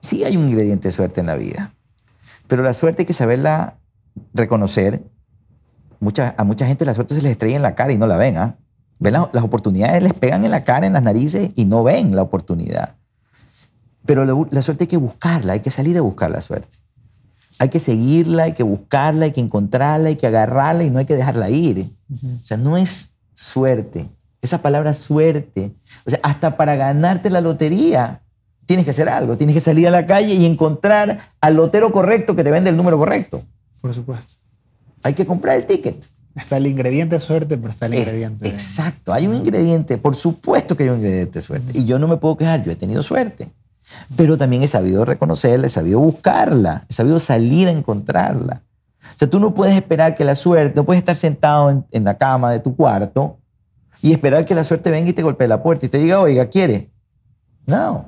Sí hay un ingrediente de suerte en la vida, pero la suerte hay que saberla reconocer. Mucha, a mucha gente la suerte se les estrella en la cara y no la ven. ¿ah? Ven la- las oportunidades, les pegan en la cara, en las narices y no ven la oportunidad. Pero la, la suerte hay que buscarla, hay que salir a buscar la suerte. Hay que seguirla, hay que buscarla, hay que encontrarla, hay que agarrarla y no hay que dejarla ir. O sea, no es suerte. Esa palabra suerte. O sea, hasta para ganarte la lotería tienes que hacer algo. Tienes que salir a la calle y encontrar al lotero correcto que te vende el número correcto. Por supuesto. Hay que comprar el ticket. Está el ingrediente suerte, pero está el Es- ingrediente. de- Exacto, hay un ingrediente, por supuesto que hay un ingrediente de suerte. Y yo no me puedo quejar, yo he tenido suerte. Pero también he sabido reconocerla, he sabido buscarla, he sabido salir a encontrarla. O sea, tú no puedes esperar que la suerte, no puedes estar sentado en, en la cama de tu cuarto y esperar que la suerte venga y te golpee la puerta y te diga, oiga, ¿quiere? No,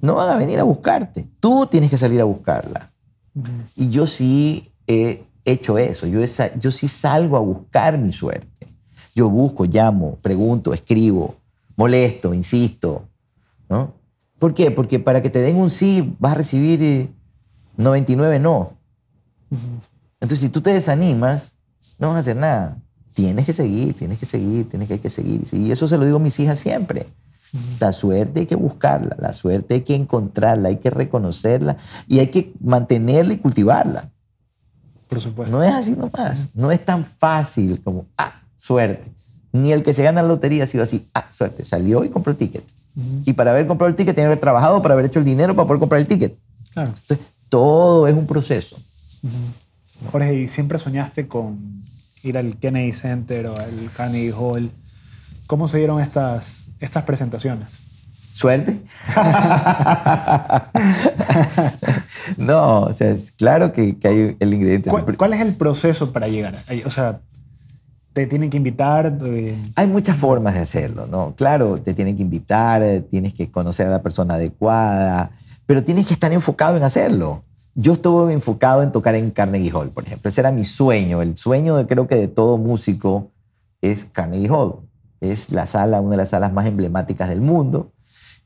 no van a venir a buscarte. Tú tienes que salir a buscarla. Y yo sí he hecho eso. Yo, he sa- yo sí salgo a buscar mi suerte. Yo busco, llamo, pregunto, escribo, molesto, insisto. ¿no? ¿Por qué? Porque para que te den un sí vas a recibir eh, 99 no. Entonces, si tú te desanimas, no vas a hacer nada. Tienes que seguir, tienes que seguir, tienes que, hay que seguir. Y eso se lo digo a mis hijas siempre. La suerte hay que buscarla, la suerte hay que encontrarla, hay que reconocerla y hay que mantenerla y cultivarla. Por supuesto. No es así nomás. No es tan fácil como, ah, suerte. Ni el que se gana la lotería ha sido así, ah, suerte. Salió y compró el ticket. Y para haber comprado el ticket tiene que haber trabajado para haber hecho el dinero para poder comprar el ticket. Claro. Entonces, todo es un proceso. Jorge, ¿y siempre soñaste con ir al Kennedy Center o al Carnegie Hall? ¿Cómo se dieron estas, estas presentaciones? ¿Suerte? no, o sea, es claro que, que hay el ingrediente. ¿Cuál, cuál es el proceso para llegar? O sea, te tienen que invitar. Hay muchas formas de hacerlo, ¿no? Claro, te tienen que invitar, eh, tienes que conocer a la persona adecuada, pero tienes que estar enfocado en hacerlo. Yo estuve enfocado en tocar en Carnegie Hall, por ejemplo. Ese era mi sueño. El sueño, de, creo que de todo músico, es Carnegie Hall. Es la sala, una de las salas más emblemáticas del mundo.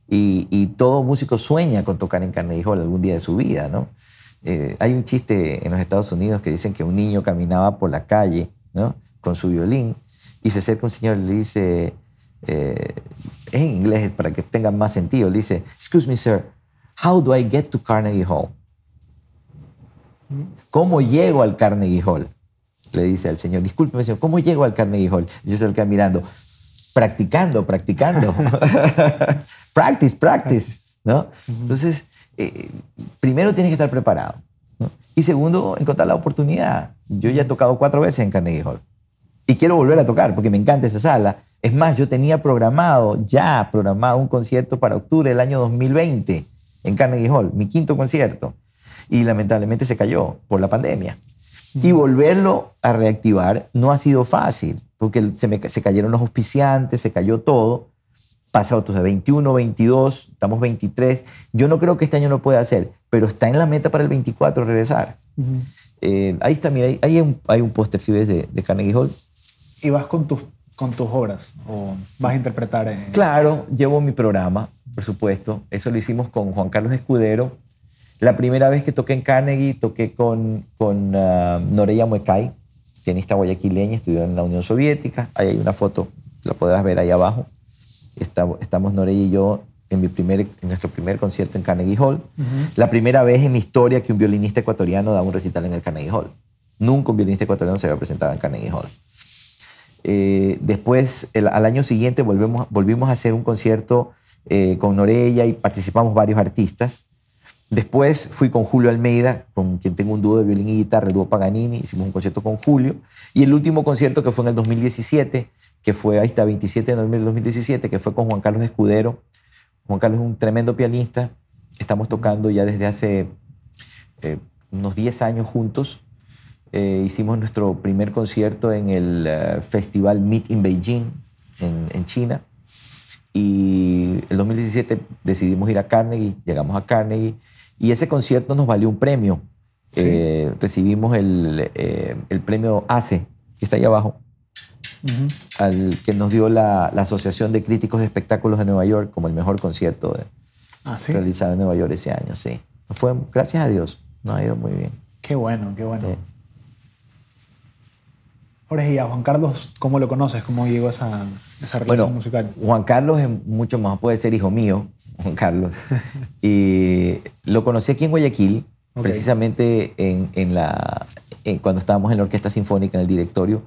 Y, y todo músico sueña con tocar en Carnegie Hall algún día de su vida, ¿no? Eh, hay un chiste en los Estados Unidos que dicen que un niño caminaba por la calle, ¿no? Con su violín y se acerca un señor y le dice, eh, en inglés para que tenga más sentido, le dice, excuse me, sir, how do I get to Carnegie Hall? ¿Cómo llego al Carnegie Hall? Le dice al señor, discúlpeme, señor, ¿cómo llego al Carnegie Hall? Y yo se lo mirando, practicando, practicando. practice, practice, ¿no? Entonces, eh, primero tienes que estar preparado. ¿no? Y segundo, encontrar la oportunidad. Yo ya he tocado cuatro veces en Carnegie Hall. Y quiero volver a tocar porque me encanta esa sala. Es más, yo tenía programado, ya programado un concierto para octubre del año 2020 en Carnegie Hall, mi quinto concierto. Y lamentablemente se cayó por la pandemia. Y volverlo a reactivar no ha sido fácil, porque se, me, se cayeron los auspiciantes, se cayó todo. Pasado entonces 21, 22, estamos 23. Yo no creo que este año lo pueda hacer, pero está en la meta para el 24 regresar. Eh, ahí está, mira, ahí hay un, hay un póster, si ves, de, de Carnegie Hall. ¿Y vas con tus, con tus obras? ¿O vas a interpretar? eh, Claro, llevo mi programa, por supuesto. Eso lo hicimos con Juan Carlos Escudero. La primera vez que toqué en Carnegie, toqué con, con ah, Noreya Muecay, pianista guayaquileña, estudió en la Unión Soviética. Ahí hay una foto, la podrás ver ahí abajo. Estamos Noreya y yo en, mi primer, en nuestro primer concierto en Carnegie Hall. La primera vez en mi historia que un violinista ecuatoriano da un recital en el Carnegie Hall. Nunca un violinista ecuatoriano se había presentado en Carnegie Hall. Eh, después, el- al año siguiente, volvemos, volvimos a hacer un concierto eh, con Norella y participamos varios artistas. Después fui con Julio Almeida, con quien tengo un dúo de violín y guitarra, el dúo Paganini. Hicimos un concierto con Julio. Y el último concierto que fue en el 2017, que fue, ahí está, 27 de noviembre del 2017, que fue con Juan Carlos Escudero. Juan Carlos es un tremendo pianista. Estamos tocando ya desde hace eh, unos 10 años juntos. Eh, hicimos nuestro primer concierto en el eh, festival Meet in Beijing, en, en China. Y el 2017 decidimos ir a Carnegie, llegamos a Carnegie y ese concierto nos valió un premio. Sí. Eh, recibimos el, eh, el premio ACE, que está ahí abajo, al que nos dio la, la Asociación de Críticos de Espectáculos de Nueva York como el mejor concierto de- Ah, sí. realizado en Nueva York ese año, sí. Fue, gracias a Dios, nos ha ido muy bien. Qué bueno, qué bueno. Sí. Jorge, y a Juan Carlos, ¿cómo lo conoces? ¿Cómo llegó esa, esa relación Bueno, musical? Juan Carlos es mucho más, puede ser hijo mío, Juan Carlos. y lo conocí aquí en Guayaquil, precisamente en, en la, en- cuando estábamos en la Orquesta Sinfónica, en el directorio.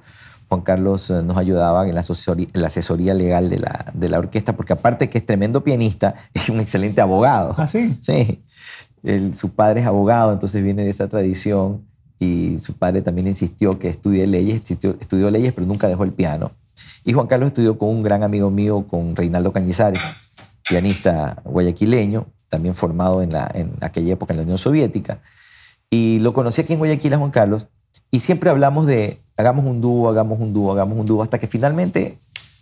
Juan Carlos eh, nos ayudaba en la asesoría, en la asesoría legal de la, de la orquesta, porque aparte que es tremendo pianista, es un excelente abogado. Ah, sí. Sí. Él- su padre es abogado, entonces viene de esa tradición y su padre también insistió que estudie leyes, estudió, estudió leyes, pero nunca dejó el piano. Y Juan Carlos estudió con un gran amigo mío, con Reinaldo Cañizares, pianista guayaquileño, también formado en, la, en aquella época en la Unión Soviética. Y lo conocí aquí en Guayaquil a Juan Carlos y siempre hablamos de hagamos un dúo, hagamos un dúo, hagamos un dúo, hasta que finalmente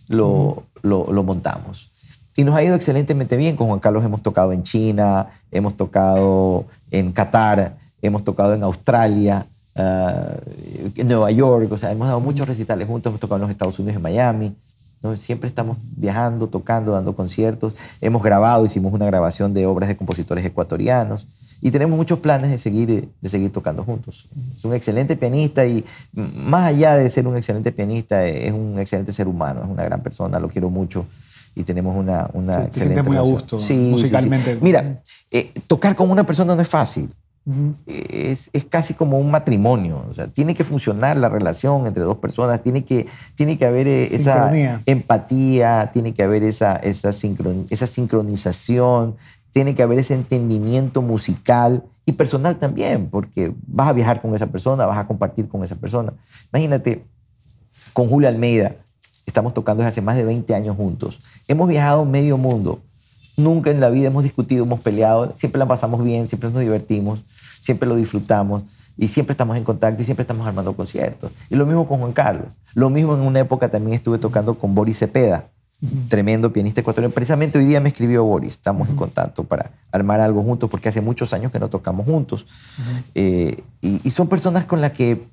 lo, lo, lo montamos. Y nos ha ido excelentemente bien. Con Juan Carlos hemos tocado en China, hemos tocado en Qatar, hemos tocado en Australia, ah, en Nueva York. O sea, hemos dado muchos recitales juntos. Hemos tocado en los Estados Unidos, en Miami. ¿No? Siempre estamos viajando, tocando, dando conciertos. Hemos grabado, hicimos una grabación de obras de compositores ecuatorianos. Y tenemos muchos planes de seguir, de seguir tocando juntos. Es un excelente pianista y más allá de ser un excelente pianista, es un excelente ser humano, es una gran persona, lo quiero mucho y tenemos una, una Sí, te excelente sientes muy a relación. gusto, Sí, sí, sí. musicalmente. Mira, eh, tocar con una persona no es fácil. Es, es casi como un matrimonio. O sea, tiene que funcionar la relación entre dos personas, tiene que, tiene que haber eh, esa empatía, tiene que haber esa, esa, sincron- esa sincronización, tiene que haber ese entendimiento musical y personal también, porque vas a viajar con esa persona, vas a compartir con esa persona. Imagínate, con Julio Almeida, estamos tocando desde hace más de 20 años juntos. Hemos viajado medio mundo. Nunca en la vida hemos discutido, hemos peleado. Siempre la pasamos bien, siempre nos divertimos, siempre lo disfrutamos y siempre estamos en contacto y siempre estamos armando conciertos. Y lo mismo con Juan Carlos. Lo mismo en una época también estuve tocando con Boris Cepeda, tremendo pianista ecuatoriano. Precisamente hoy día me escribió Boris, estamos en contacto para armar algo juntos porque hace muchos años que no tocamos juntos. Eh, y, y son personas con las que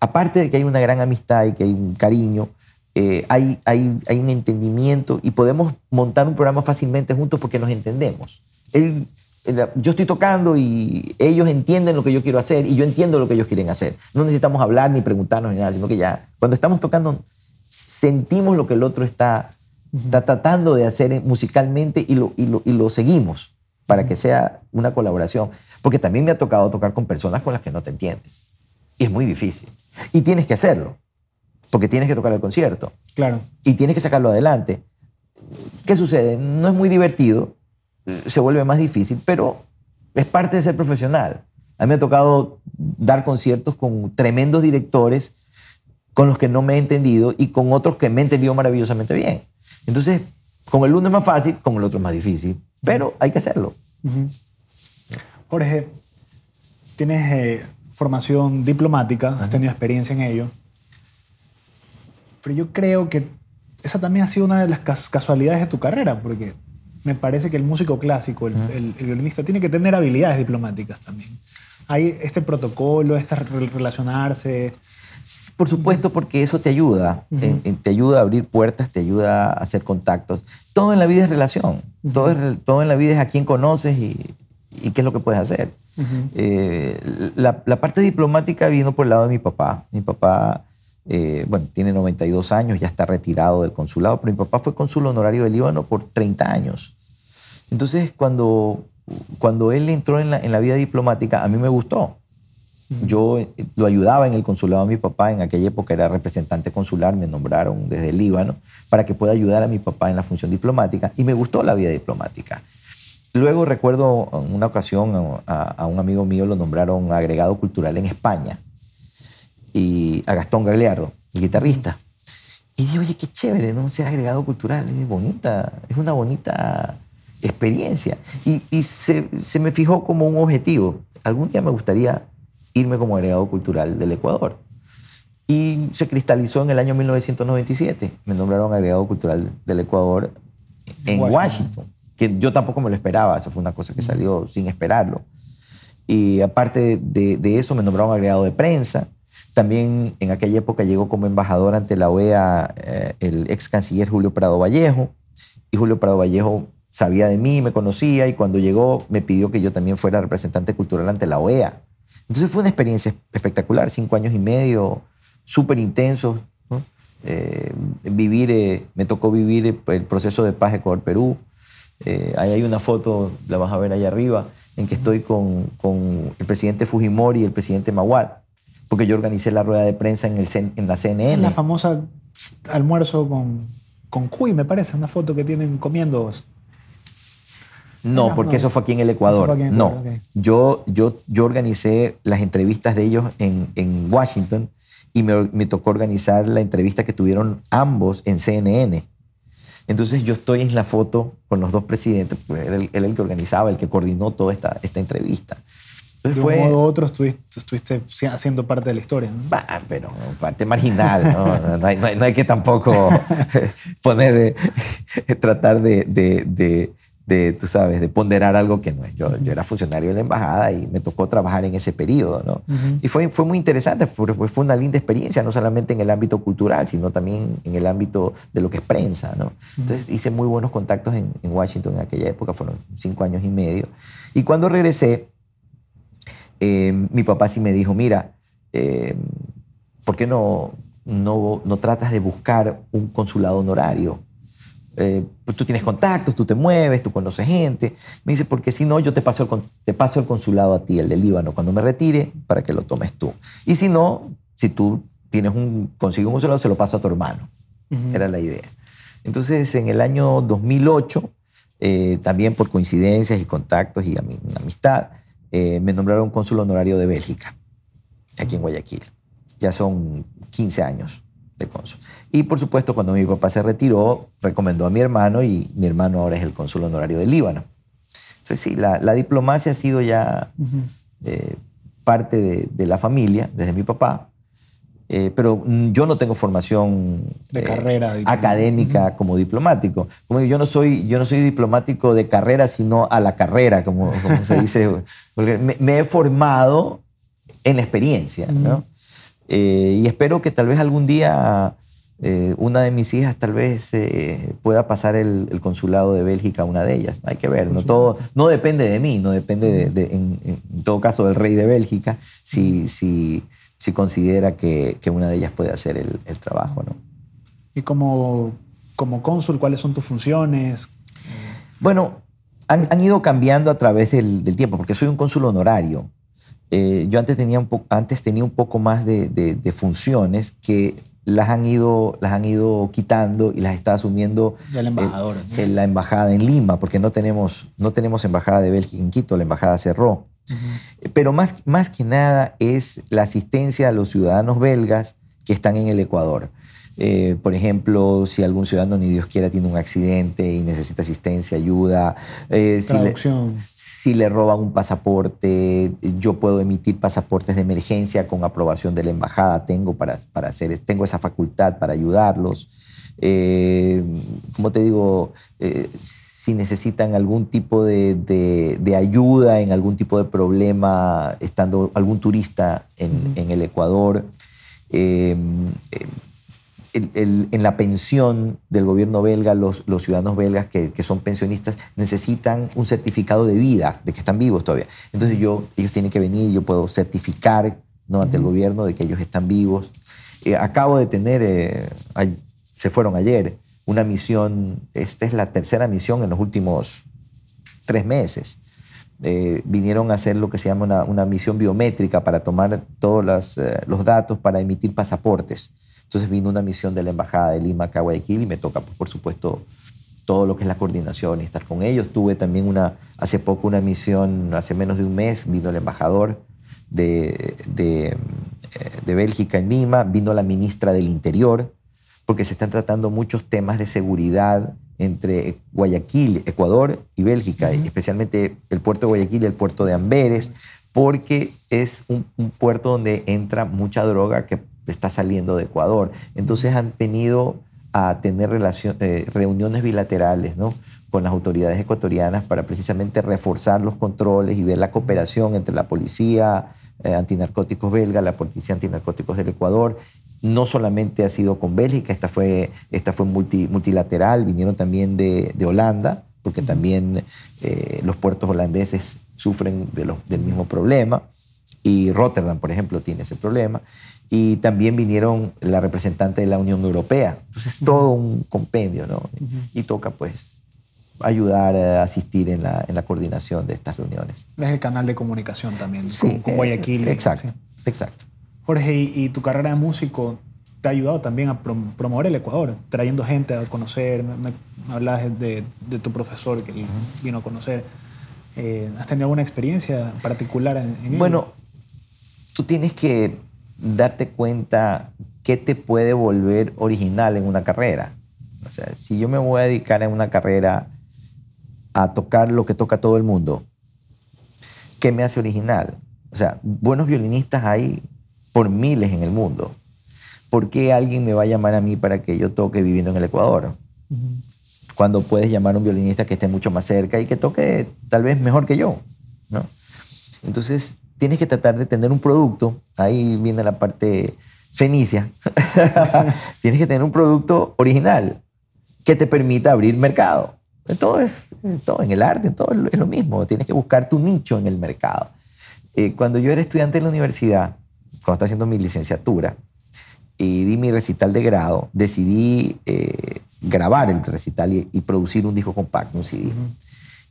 aparte de que hay una gran amistad y que hay un cariño, eh, hay, hay, hay un entendimiento y podemos montar un programa fácilmente juntos porque nos entendemos. Él- él- yo estoy tocando y ellos entienden lo que yo quiero hacer y yo entiendo lo que ellos quieren hacer. No necesitamos hablar ni preguntarnos ni nada, sino que ya cuando estamos tocando sentimos lo que el otro está, está tratando de hacer musicalmente y lo, y, lo, y lo seguimos para que sea una colaboración. Porque también me ha tocado tocar con personas con las que no te entiendes. Y es muy difícil. Y tienes que hacerlo, porque tienes que tocar el concierto Claro. y tienes que sacarlo adelante. ¿Qué sucede? No es muy divertido, se vuelve más difícil, pero es parte de ser profesional. A mí me ha tocado dar conciertos con tremendos directores con los que no me he entendido y con otros que me he entendido maravillosamente bien. Entonces, con el uno es más fácil, con el otro es más difícil, pero hay que hacerlo. Jorge, tienes eh, formación diplomática, has tenido experiencia en ello, pero yo creo que esa también ha sido una de las cas- casualidades de tu carrera, porque me parece que el músico clásico, el, el- el violinista, tiene que tener habilidades diplomáticas también. Hay este protocolo, este re- relacionarse. Por supuesto, porque eso te ayuda. en- en- te ayuda a abrir puertas, te ayuda a hacer contactos. Todo en la vida es relación. todo, es todo en la vida es a quién conoces y, y qué es lo que puedes hacer. Eh, la, la parte diplomática vino por el lado de mi papá. Mi papá, eh, bueno, tiene 92 años, ya está retirado del consulado, pero mi papá fue cónsul honorario de Líbano por 30 años. Entonces, cuando, cuando él entró en la, en la vida diplomática, a mí me gustó. Yo eh, lo ayudaba en el consulado de mi papá, en aquella época era representante consular, me nombraron desde el Líbano para que pueda ayudar a mi papá en la función diplomática y me gustó la vida diplomática. Luego recuerdo en una ocasión a, a un amigo mío lo nombraron agregado cultural en España y a Gastón Gagliardo, el guitarrista. Y dije, oye, qué chévere, ¿no? Ser agregado cultural, es bonita, es una bonita experiencia. Y, y se, se me fijó como un objetivo. Algún día me gustaría irme como agregado cultural del Ecuador. Y se cristalizó en el año 1997. Me nombraron agregado cultural del Ecuador en Washington. Washington, que yo tampoco me lo esperaba. Esa fue una cosa que salió sin esperarlo. Y aparte de, de eso, me nombraron agregado de prensa. También en aquella época llegó como embajador ante la OEA eh, el ex canciller Julio Prado Vallejo. Y Julio Prado Vallejo sabía de mí, me conocía y cuando llegó me pidió que yo también fuera representante cultural ante la OEA. Entonces fue una experiencia espectacular, cinco años y medio, súper intensos. Eh, vivir, eh, me tocó vivir el proceso de paz Ecuador-Perú. Eh, ahí hay una foto, la vas a ver ahí arriba, en que estoy con, con el presidente Fujimori y el presidente Mawad, porque yo organicé la rueda de prensa en, el, en la CNN. La famosa almuerzo con, con Cuy, me parece, una foto que tienen comiendo. No, porque no, eso fue aquí en el Ecuador. aquí en no, Ecuador, ok. yo, yo, yo organicé las entrevistas de ellos en, en Washington y me, me tocó organizar la entrevista que tuvieron ambos en CNN. Entonces yo estoy en la foto con los dos presidentes, pues era el- él el que organizaba, el que coordinó toda esta, esta entrevista. De Entonces un fue, modo u otro estuviste, estuviste haciendo parte de la historia. ¿no? Bah, pero parte marginal, ¿no? No hay, no hay- no hay que tampoco poner, eh, tratar de, de- de- de, tú sabes, de ponderar algo que no es. Yo, yo era funcionario de la embajada y me tocó trabajar en ese periodo, ¿no? Y fue, fue muy interesante, porque fue una linda experiencia, no solamente en el ámbito cultural, sino también en el ámbito de lo que es prensa, ¿no? Entonces hice muy buenos contactos en, en Washington en aquella época, fueron cinco años y medio. Y cuando regresé, eh, mi papá sí me dijo, mira, eh, ¿por qué no, no, no tratas de buscar un consulado honorario? Eh, pues tú tienes contactos, tú te mueves, tú conoces gente. Me dice, porque si no, yo te paso, el, te paso el consulado a ti, el del Líbano, cuando me retire, para que lo tomes tú. Y si no, si tú tienes un, consigues un consulado, se lo paso a tu hermano. Era la idea. Entonces, en el año 2008, eh, también por coincidencias y contactos y ami- amistad, eh, me nombraron cónsul honorario de Bélgica, aquí en Guayaquil. Ya son 15 años de cónsul. Y por supuesto, cuando mi papá se retiró, recomendó a mi hermano y mi hermano ahora es el cónsul honorario del Líbano. Entonces, sí, la, la diplomacia ha sido ya eh, parte de, de la familia, desde mi papá. Eh, pero mm, yo no tengo formación De carrera, diplomática. académica como diplomático. Como yo no soy yo no soy diplomático de carrera, sino a la carrera, como, como se dice. Porque me, me he formado en la experiencia, ¿no? Eh, y espero que tal vez algún día eh, una de mis hijas tal vez eh, pueda pasar el, el consulado de Bélgica a una de ellas. Hay que ver, no todo no depende de mí, no depende de, de- en, en todo caso del rey de Bélgica si, si, si considera que, que una de ellas puede hacer el, el trabajo, ¿no? Y como, como cónsul, ¿cuáles son tus funciones? Bueno, han, han ido cambiando a través del, del tiempo, porque soy un cónsul honorario. Eh, yo antes tenía un, antes tenía un poco más de, de- de funciones que las han, ido, las han ido quitando y las está asumiendo Ya eh, eh, la embajada en Lima, porque no tenemos, no tenemos embajada de Bélgica en Quito, la embajada cerró. Pero más, más que nada es la asistencia a los ciudadanos belgas que están en el Ecuador. Eh, por ejemplo, si algún ciudadano, ni Dios quiera, tiene un accidente y necesita asistencia, ayuda. eh, si le- Traducción. si le roban un pasaporte, yo puedo emitir pasaportes de emergencia con aprobación de la embajada. Tengo, para, para hacer, tengo esa facultad para ayudarlos. Eh, como te digo, eh, si necesitan algún tipo de, de- de ayuda en algún tipo de problema, estando algún turista en, en el Ecuador, eh, el- el- en la pensión del gobierno belga, los, los ciudadanos belgas que, que son pensionistas necesitan un certificado de vida, de que están vivos todavía. Entonces yo, ellos tienen que venir, yo puedo certificar ¿no? ante el gobierno de que ellos están vivos. Eh, acabo de tener, eh, ay- se fueron ayer, una misión, esta es la tercera misión en los últimos tres meses. Eh, vinieron a hacer lo que se llama una, una misión biométrica para tomar todos las, eh, los datos para emitir pasaportes. Entonces vino una misión de la Embajada de Lima acá a Guayaquil y me toca, pues, por supuesto, todo lo que es la coordinación y estar con ellos. Tuve también una, hace poco una misión, hace menos de un mes, vino el embajador de, de, eh, de Bélgica en Lima, vino la ministra del Interior, porque se están tratando muchos temas de seguridad entre Guayaquil, Ecuador y Bélgica, especialmente el puerto de Guayaquil y el puerto de Amberes, porque es un, un puerto donde entra mucha droga que está saliendo de Ecuador. Entonces han venido a tener relacio- eh, reuniones bilaterales ¿no? con las autoridades ecuatorianas para precisamente reforzar los controles y ver la cooperación entre la policía eh, antinarcóticos belga, la policía antinarcóticos del Ecuador. No solamente ha sido con Bélgica, esta fue, esta fue multi- multilateral, vinieron también de, de Holanda, porque también eh, los puertos holandeses sufren de los- del mismo problema y Rotterdam, por ejemplo, tiene ese problema. Y también vinieron la representante de la Unión Europea. Entonces, todo un compendio, ¿no? Y toca, pues, ayudar a asistir en la, en la coordinación de estas reuniones. Es el canal de comunicación también con, con eh, Guayaquil. Exacto, sí. exacto. Jorge, y, y tu carrera de músico te ha ayudado también a prom- promover el Ecuador, trayendo gente a conocer. Me, me- hablabas de, de tu profesor que él vino a conocer. Eh, ¿Has tenido alguna experiencia particular en, en ello? Bueno, tú tienes que darte cuenta qué te puede volver original en una carrera. O sea, si yo me voy a dedicar en una carrera a tocar lo que toca todo el mundo, ¿qué me hace original? O sea, buenos violinistas hay por miles en el mundo. ¿Por qué alguien me va a llamar a mí para que yo toque viviendo en el Ecuador? Cuando puedes llamar a un violinista que esté mucho más cerca y que toque tal vez mejor que yo, ¿no? Entonces, tienes que tratar de tener un producto, ahí viene la parte fenicia, tienes que tener un producto original que te permita abrir mercado. En todo, es, en todo, en el arte, en todo es lo mismo, tienes que buscar tu nicho en el mercado. Eh, cuando yo era estudiante en la universidad, cuando estaba haciendo mi licenciatura, y di mi recital de grado, decidí eh, grabar el recital y, producir un disco compacto, un CD.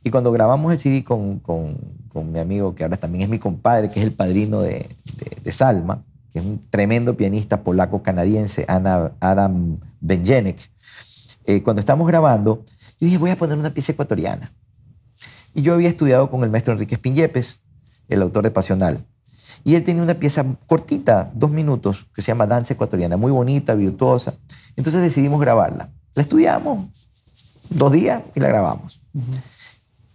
Y cuando grabamos el CD con, con, con, mi amigo, que ahora también es mi compadre, que es el padrino de, de, de Salma, que es un tremendo pianista polaco-canadiense, Adam Benjenek, eh, cuando estamos grabando, yo dije, voy a poner una pieza ecuatoriana. Y yo había estudiado con el maestro Enrique Espín-Yepes, el autor de Pasional. Y él tenía una pieza cortita, dos minutos, que se llama Danza Ecuatoriana, muy bonita, virtuosa. Entonces decidimos grabarla. La estudiamos dos días y la grabamos. Uh -huh.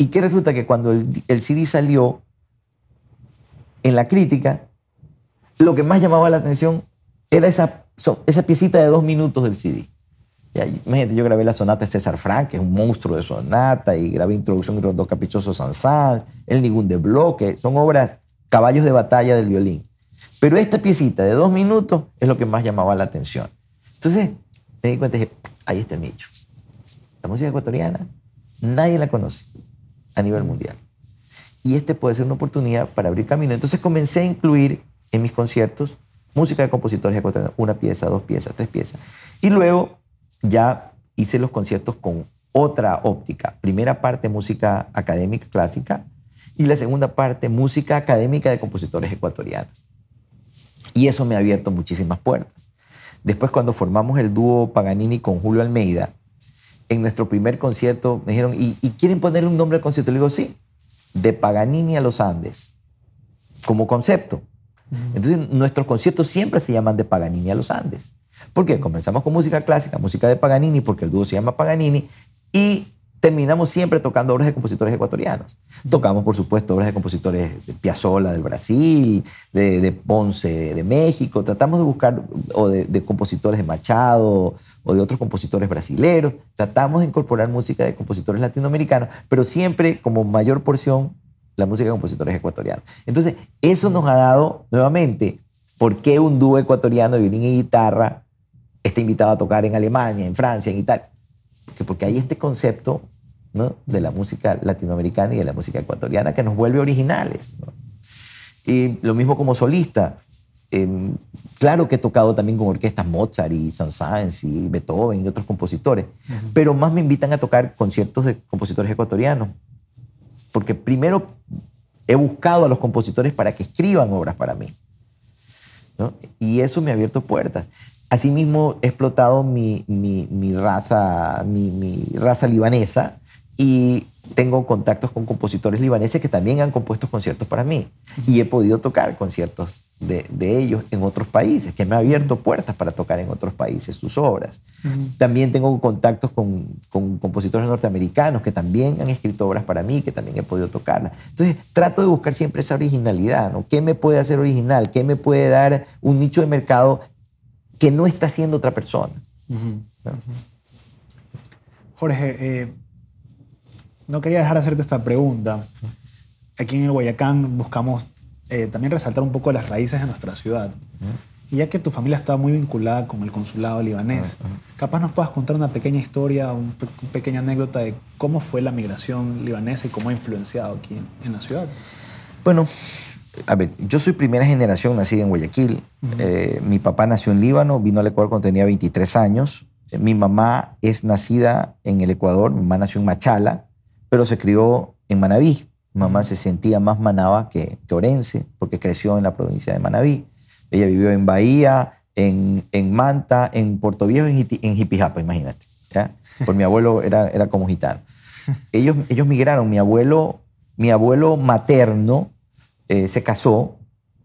¿Y qué resulta? Que cuando el, el, CD salió, en la crítica, lo que más llamaba la atención era esa, esa piecita de dos minutos del CD. Ya, imagínate, yo grabé la sonata de César Frank, que es un monstruo de sonata, y grabé Introducción y dos caprichosos Sansans, El Ningún de Bloque, son obras caballos de batalla del violín. Pero esta piecita de dos minutos es lo que más llamaba la atención. Entonces me di cuenta y dije, ahí está el nicho. La música ecuatoriana, nadie la conoce a nivel mundial. Y este puede ser una oportunidad para abrir camino. Entonces comencé a incluir en mis conciertos música de compositores ecuatorianos, una pieza, dos piezas, tres piezas. Y luego ya hice los conciertos con otra óptica. Primera parte, música académica clásica, y la segunda parte, música académica de compositores ecuatorianos. Y eso me ha abierto muchísimas puertas. Después, cuando formamos el dúo Paganini con Julio Almeida, en nuestro primer concierto me dijeron, ¿y, ¿y quieren ponerle un nombre al concierto? Le digo, sí, de Paganini a los Andes, como concepto. Entonces, nuestros conciertos siempre se llaman de Paganini a los Andes. ¿Por qué? Comenzamos con música clásica, música de Paganini, porque el dúo se llama Paganini, y terminamos siempre tocando obras de compositores ecuatorianos. Tocamos, por supuesto, obras de compositores de Piazzolla del Brasil, de, de Ponce de México. Tratamos de buscar, o de, de, compositores de Machado, o de otros compositores brasileños. Tratamos de incorporar música de compositores latinoamericanos, pero siempre como mayor porción la música de compositores ecuatorianos. Entonces, eso nos ha dado, nuevamente, por qué un dúo ecuatoriano de violín y guitarra está invitado a tocar en Alemania, en Francia, en Italia porque hay este concepto ¿no? de la música latinoamericana y de la música ecuatoriana que nos vuelve originales. ¿no? Y lo mismo como solista. Eh, claro que he tocado también con orquestas Mozart y Saint-Saëns y Beethoven y otros compositores, uh -huh. pero más me invitan a tocar conciertos de compositores ecuatorianos, porque primero he buscado a los compositores para que escriban obras para mí. ¿no? Y eso me ha abierto puertas. Asimismo, he explotado mi, mi, mi raza, mi, mi, raza libanesa y tengo contactos con compositores libaneses que también han compuesto conciertos para mí. Y he podido tocar conciertos de, de ellos en otros países, que me ha abierto puertas para tocar en otros países sus obras. Uh -huh. También tengo contactos con, con, compositores norteamericanos que también han escrito obras para mí, que también he podido tocarlas. Entonces, trato de buscar siempre esa originalidad, ¿no? ¿Qué me puede hacer original? ¿Qué me puede dar un nicho de mercado que no está haciendo otra persona. Uh -huh. ¿no? Jorge, eh, no quería dejar de hacerte esta pregunta. Aquí en el Guayacán buscamos eh, también resaltar un poco las raíces de nuestra ciudad. Uh -huh. Y ya que tu familia está muy vinculada con el consulado libanés, uh -huh. capaz nos puedas contar una pequeña historia, una pe pequeña anécdota de cómo fue la migración libanesa y cómo ha influenciado aquí en, en la ciudad. Bueno, a ver, yo soy primera generación nacida en Guayaquil. Uh -huh. eh, mi papá nació en Líbano, vino al Ecuador cuando tenía 23 años. Eh, mi mamá es nacida en el Ecuador, mi mamá nació en Machala, pero se crió en Manabí. Mi mamá se sentía más manaba que, que orense, porque creció en la provincia de Manabí. Ella vivió en Bahía, en, en Manta, en Puerto Viejo, en, en Jipijapa, imagínate. ¿ya? Por mi abuelo era, era como gitano. Ellos, ellos migraron. Mi abuelo, mi abuelo materno eh, se casó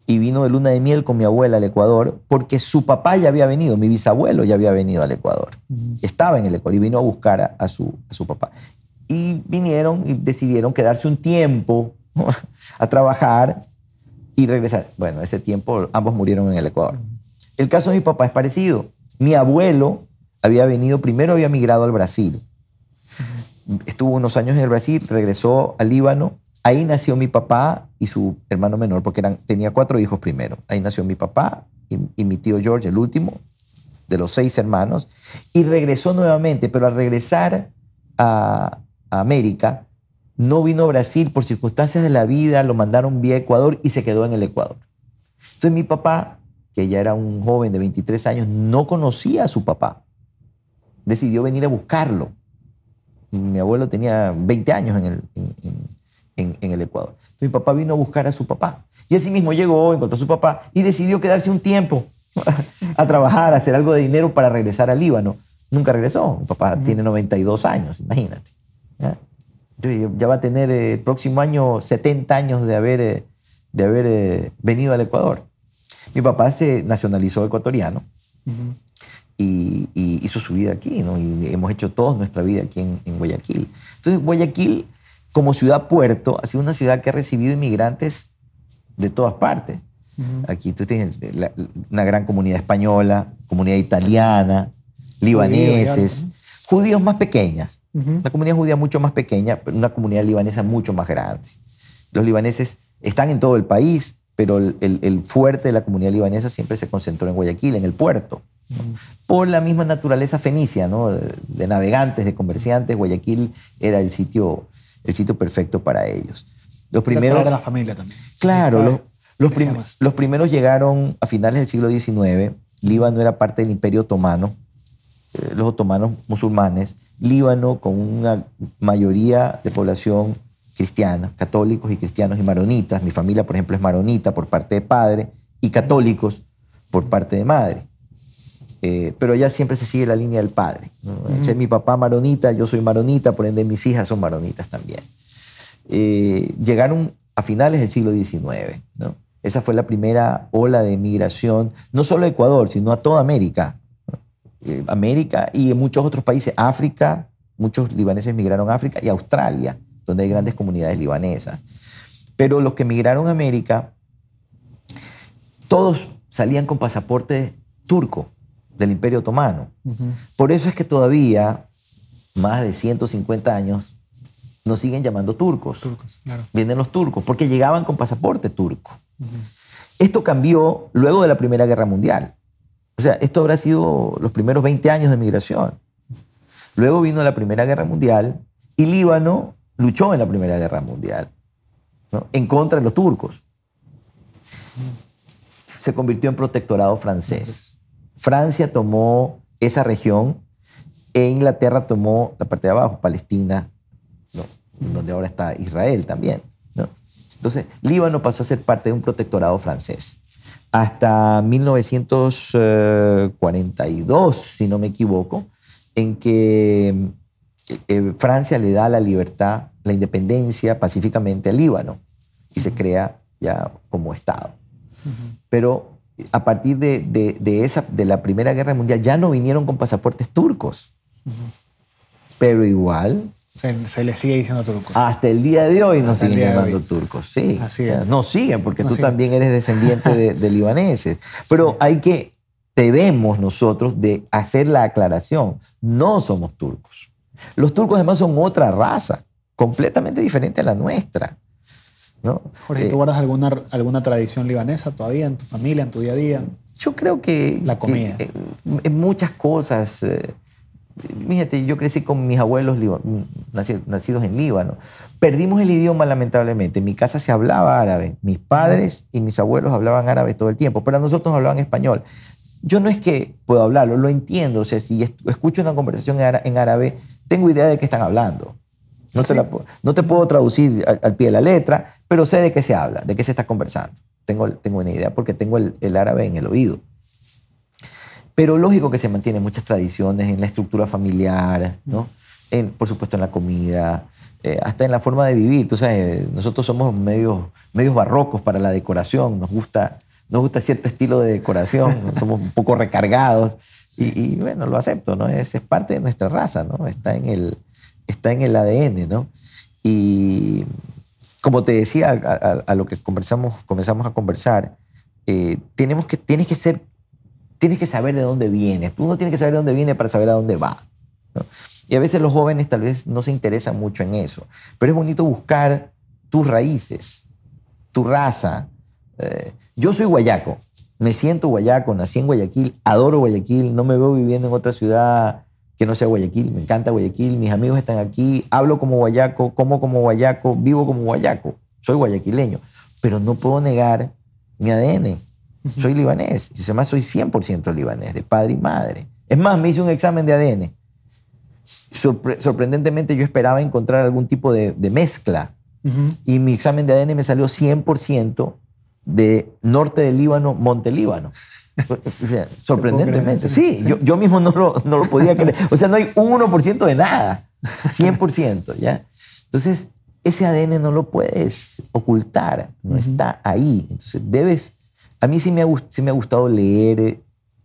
y vino de luna de miel con mi abuela al Ecuador porque su papá ya había venido, mi bisabuelo ya había venido al Ecuador. Estaba en el Ecuador y vino a buscar a, a su, a su papá. Y vinieron y decidieron quedarse un tiempo a trabajar y regresar. Bueno, ese tiempo ambos murieron en el Ecuador. El caso de mi papá es parecido. Mi abuelo había venido, primero había migrado al Brasil. Estuvo unos años en el Brasil, regresó al Líbano. Ahí nació mi papá y su hermano menor, porque eran, tenía cuatro hijos primero. Ahí nació mi papá y, mi tío George, el último de los seis hermanos. Y regresó nuevamente, pero al regresar a, América, no vino a Brasil por circunstancias de la vida, lo mandaron vía Ecuador y se quedó en el Ecuador. Entonces mi papá, que ya era un joven de 23 años, no conocía a su papá. Decidió venir a buscarlo. Mi abuelo tenía 20 años en el, en el Ecuador. Mi papá vino a buscar a su papá. Y así mismo llegó, encontró a su papá y decidió quedarse un tiempo a trabajar, a hacer algo de dinero para regresar al Líbano. Nunca regresó. Mi papá tiene 92 años, imagínate. ¿ya? Ya va a tener el eh, próximo año 70 años de haber, eh, de haber eh, venido al Ecuador. Mi papá se nacionalizó ecuatoriano y, y hizo su vida aquí, ¿no? Y hemos hecho toda nuestra vida aquí en, en Guayaquil. Entonces, Guayaquil, como ciudad-puerto, ha sido una ciudad que ha recibido inmigrantes de todas partes. Aquí tú tienes la- una gran comunidad española, comunidad italiana, libaneses, judíos más pequeñas. Una comunidad judía mucho más pequeña, pero una comunidad libanesa mucho más grande. Los libaneses están en todo el país, pero el, el- el fuerte de la comunidad libanesa siempre se concentró en Guayaquil, en el puerto. Por la misma naturaleza fenicia, ¿no? de, de navegantes, de comerciantes, Guayaquil era el sitio, el sitio perfecto para ellos. Los primeros, Traer a la familia también. Claro, prim- los primeros llegaron a finales del siglo XIX. Líbano era parte del Imperio Otomano, eh, los otomanos musulmanes. Líbano con una mayoría de población cristiana, católicos y cristianos y maronitas. Mi familia, por ejemplo, es maronita por parte de padre y católicos por parte de madre. Eh, pero ya siempre se sigue la línea del padre. ¿no? Ser mi papá maronita, yo soy maronita, por ende mis hijas son maronitas también eh, llegaron a finales del siglo XIX. ¿no? Esa fue la primera ola de migración, no solo a Ecuador, sino a toda América. Eh, América y en muchos otros países, África, muchos libaneses migraron a África y Australia, donde hay grandes comunidades libanesas. Pero los que migraron a América, todos salían con pasaporte turco del Imperio Otomano. Por eso es que todavía, más de 150 años, nos siguen llamando turcos. Turcos, claro. Vienen los turcos, porque llegaban con pasaporte turco. Esto cambió luego de la Primera Guerra Mundial. O sea, esto habrá sido los primeros 20 años de migración. Luego vino la Primera Guerra Mundial y Líbano luchó en la Primera Guerra Mundial ¿no? en contra de los turcos. Se convirtió en protectorado francés. Francia tomó esa región e Inglaterra tomó la parte de abajo, Palestina, ¿no? donde ahora está Israel también. ¿no? Entonces, Líbano pasó a ser parte de un protectorado francés. Hasta 1942, si no me equivoco, en que eh, Francia le da la libertad, la independencia pacíficamente al Líbano y se crea ya como Estado. Pero a partir de, de- de esa, de la Primera Guerra Mundial ya no vinieron con pasaportes turcos. Pero igual, Se, se le sigue diciendo turcos. hasta el día de hoy nos siguen llamando turcos, sí. Así es. Nos siguen porque tú siguen. también eres descendiente de, de libaneses. Pero hay que, debemos nosotros de hacer la aclaración. No somos turcos. Los turcos además son otra raza, completamente diferente a la nuestra. ¿No? Jorge, Eh, ¿tú guardas alguna, alguna tradición libanesa todavía en tu familia, en tu día a día? Yo creo que... La comida. que, eh, en muchas cosas... eh, Fíjate, yo crecí con mis abuelos nacidos en Líbano. Perdimos el idioma, lamentablemente. En mi casa se hablaba árabe. Mis padres y mis abuelos hablaban árabe todo el tiempo, pero nosotros hablaban español. Yo no es que puedo hablarlo, lo entiendo. O sea, si escucho una conversación en árabe, tengo idea de qué están hablando. No, te, la no te puedo traducir al, al pie de la letra, pero sé de qué se habla, de qué se está conversando. Tengo, tengo una idea porque tengo el, el árabe en el oído. Pero lógico que se mantienen muchas tradiciones en la estructura familiar, ¿no? En, por supuesto en la comida, eh, hasta en la forma de vivir. Tú sabes, nosotros somos medios, medios barrocos para la decoración, nos gusta, nos gusta cierto estilo de decoración, somos un poco recargados y, y, bueno, lo acepto, ¿no? Es, es, parte de nuestra raza, ¿no? Está en el, está en el ADN, ¿no? Y como te decía, a, lo que conversamos, comenzamos a conversar, eh, tenemos que, tienes que ser, tienes que saber de dónde vienes. Uno tiene que saber de dónde viene para saber a dónde va. Y a veces los jóvenes tal vez no se interesan mucho en eso. Pero es bonito buscar tus raíces, tu raza. Eh, yo soy guayaco, me siento guayaco, nací en Guayaquil, adoro Guayaquil, no me veo viviendo en otra ciudad que no sea Guayaquil, me encanta Guayaquil, mis amigos están aquí, hablo como guayaco, como como guayaco, vivo como guayaco, soy guayaquileño, pero no puedo negar mi ADN. Soy libanés, y además soy 100% libanés, de padre y madre. Es más, me hice un examen de ADN. Sorpre sorprendentemente yo esperaba encontrar algún tipo de, de mezcla uh -huh. y mi examen de ADN me salió 100% de norte del Líbano, monte Líbano. O sea, sorprendentemente. Sí, yo, yo mismo no lo, no lo podía creer. O sea, no hay un 1% de nada. 100%, ¿ya? Entonces, ese ADN no lo puedes ocultar, no uh -huh. está ahí. Entonces, debes... A mí sí me, ha, sí me ha gustado leer,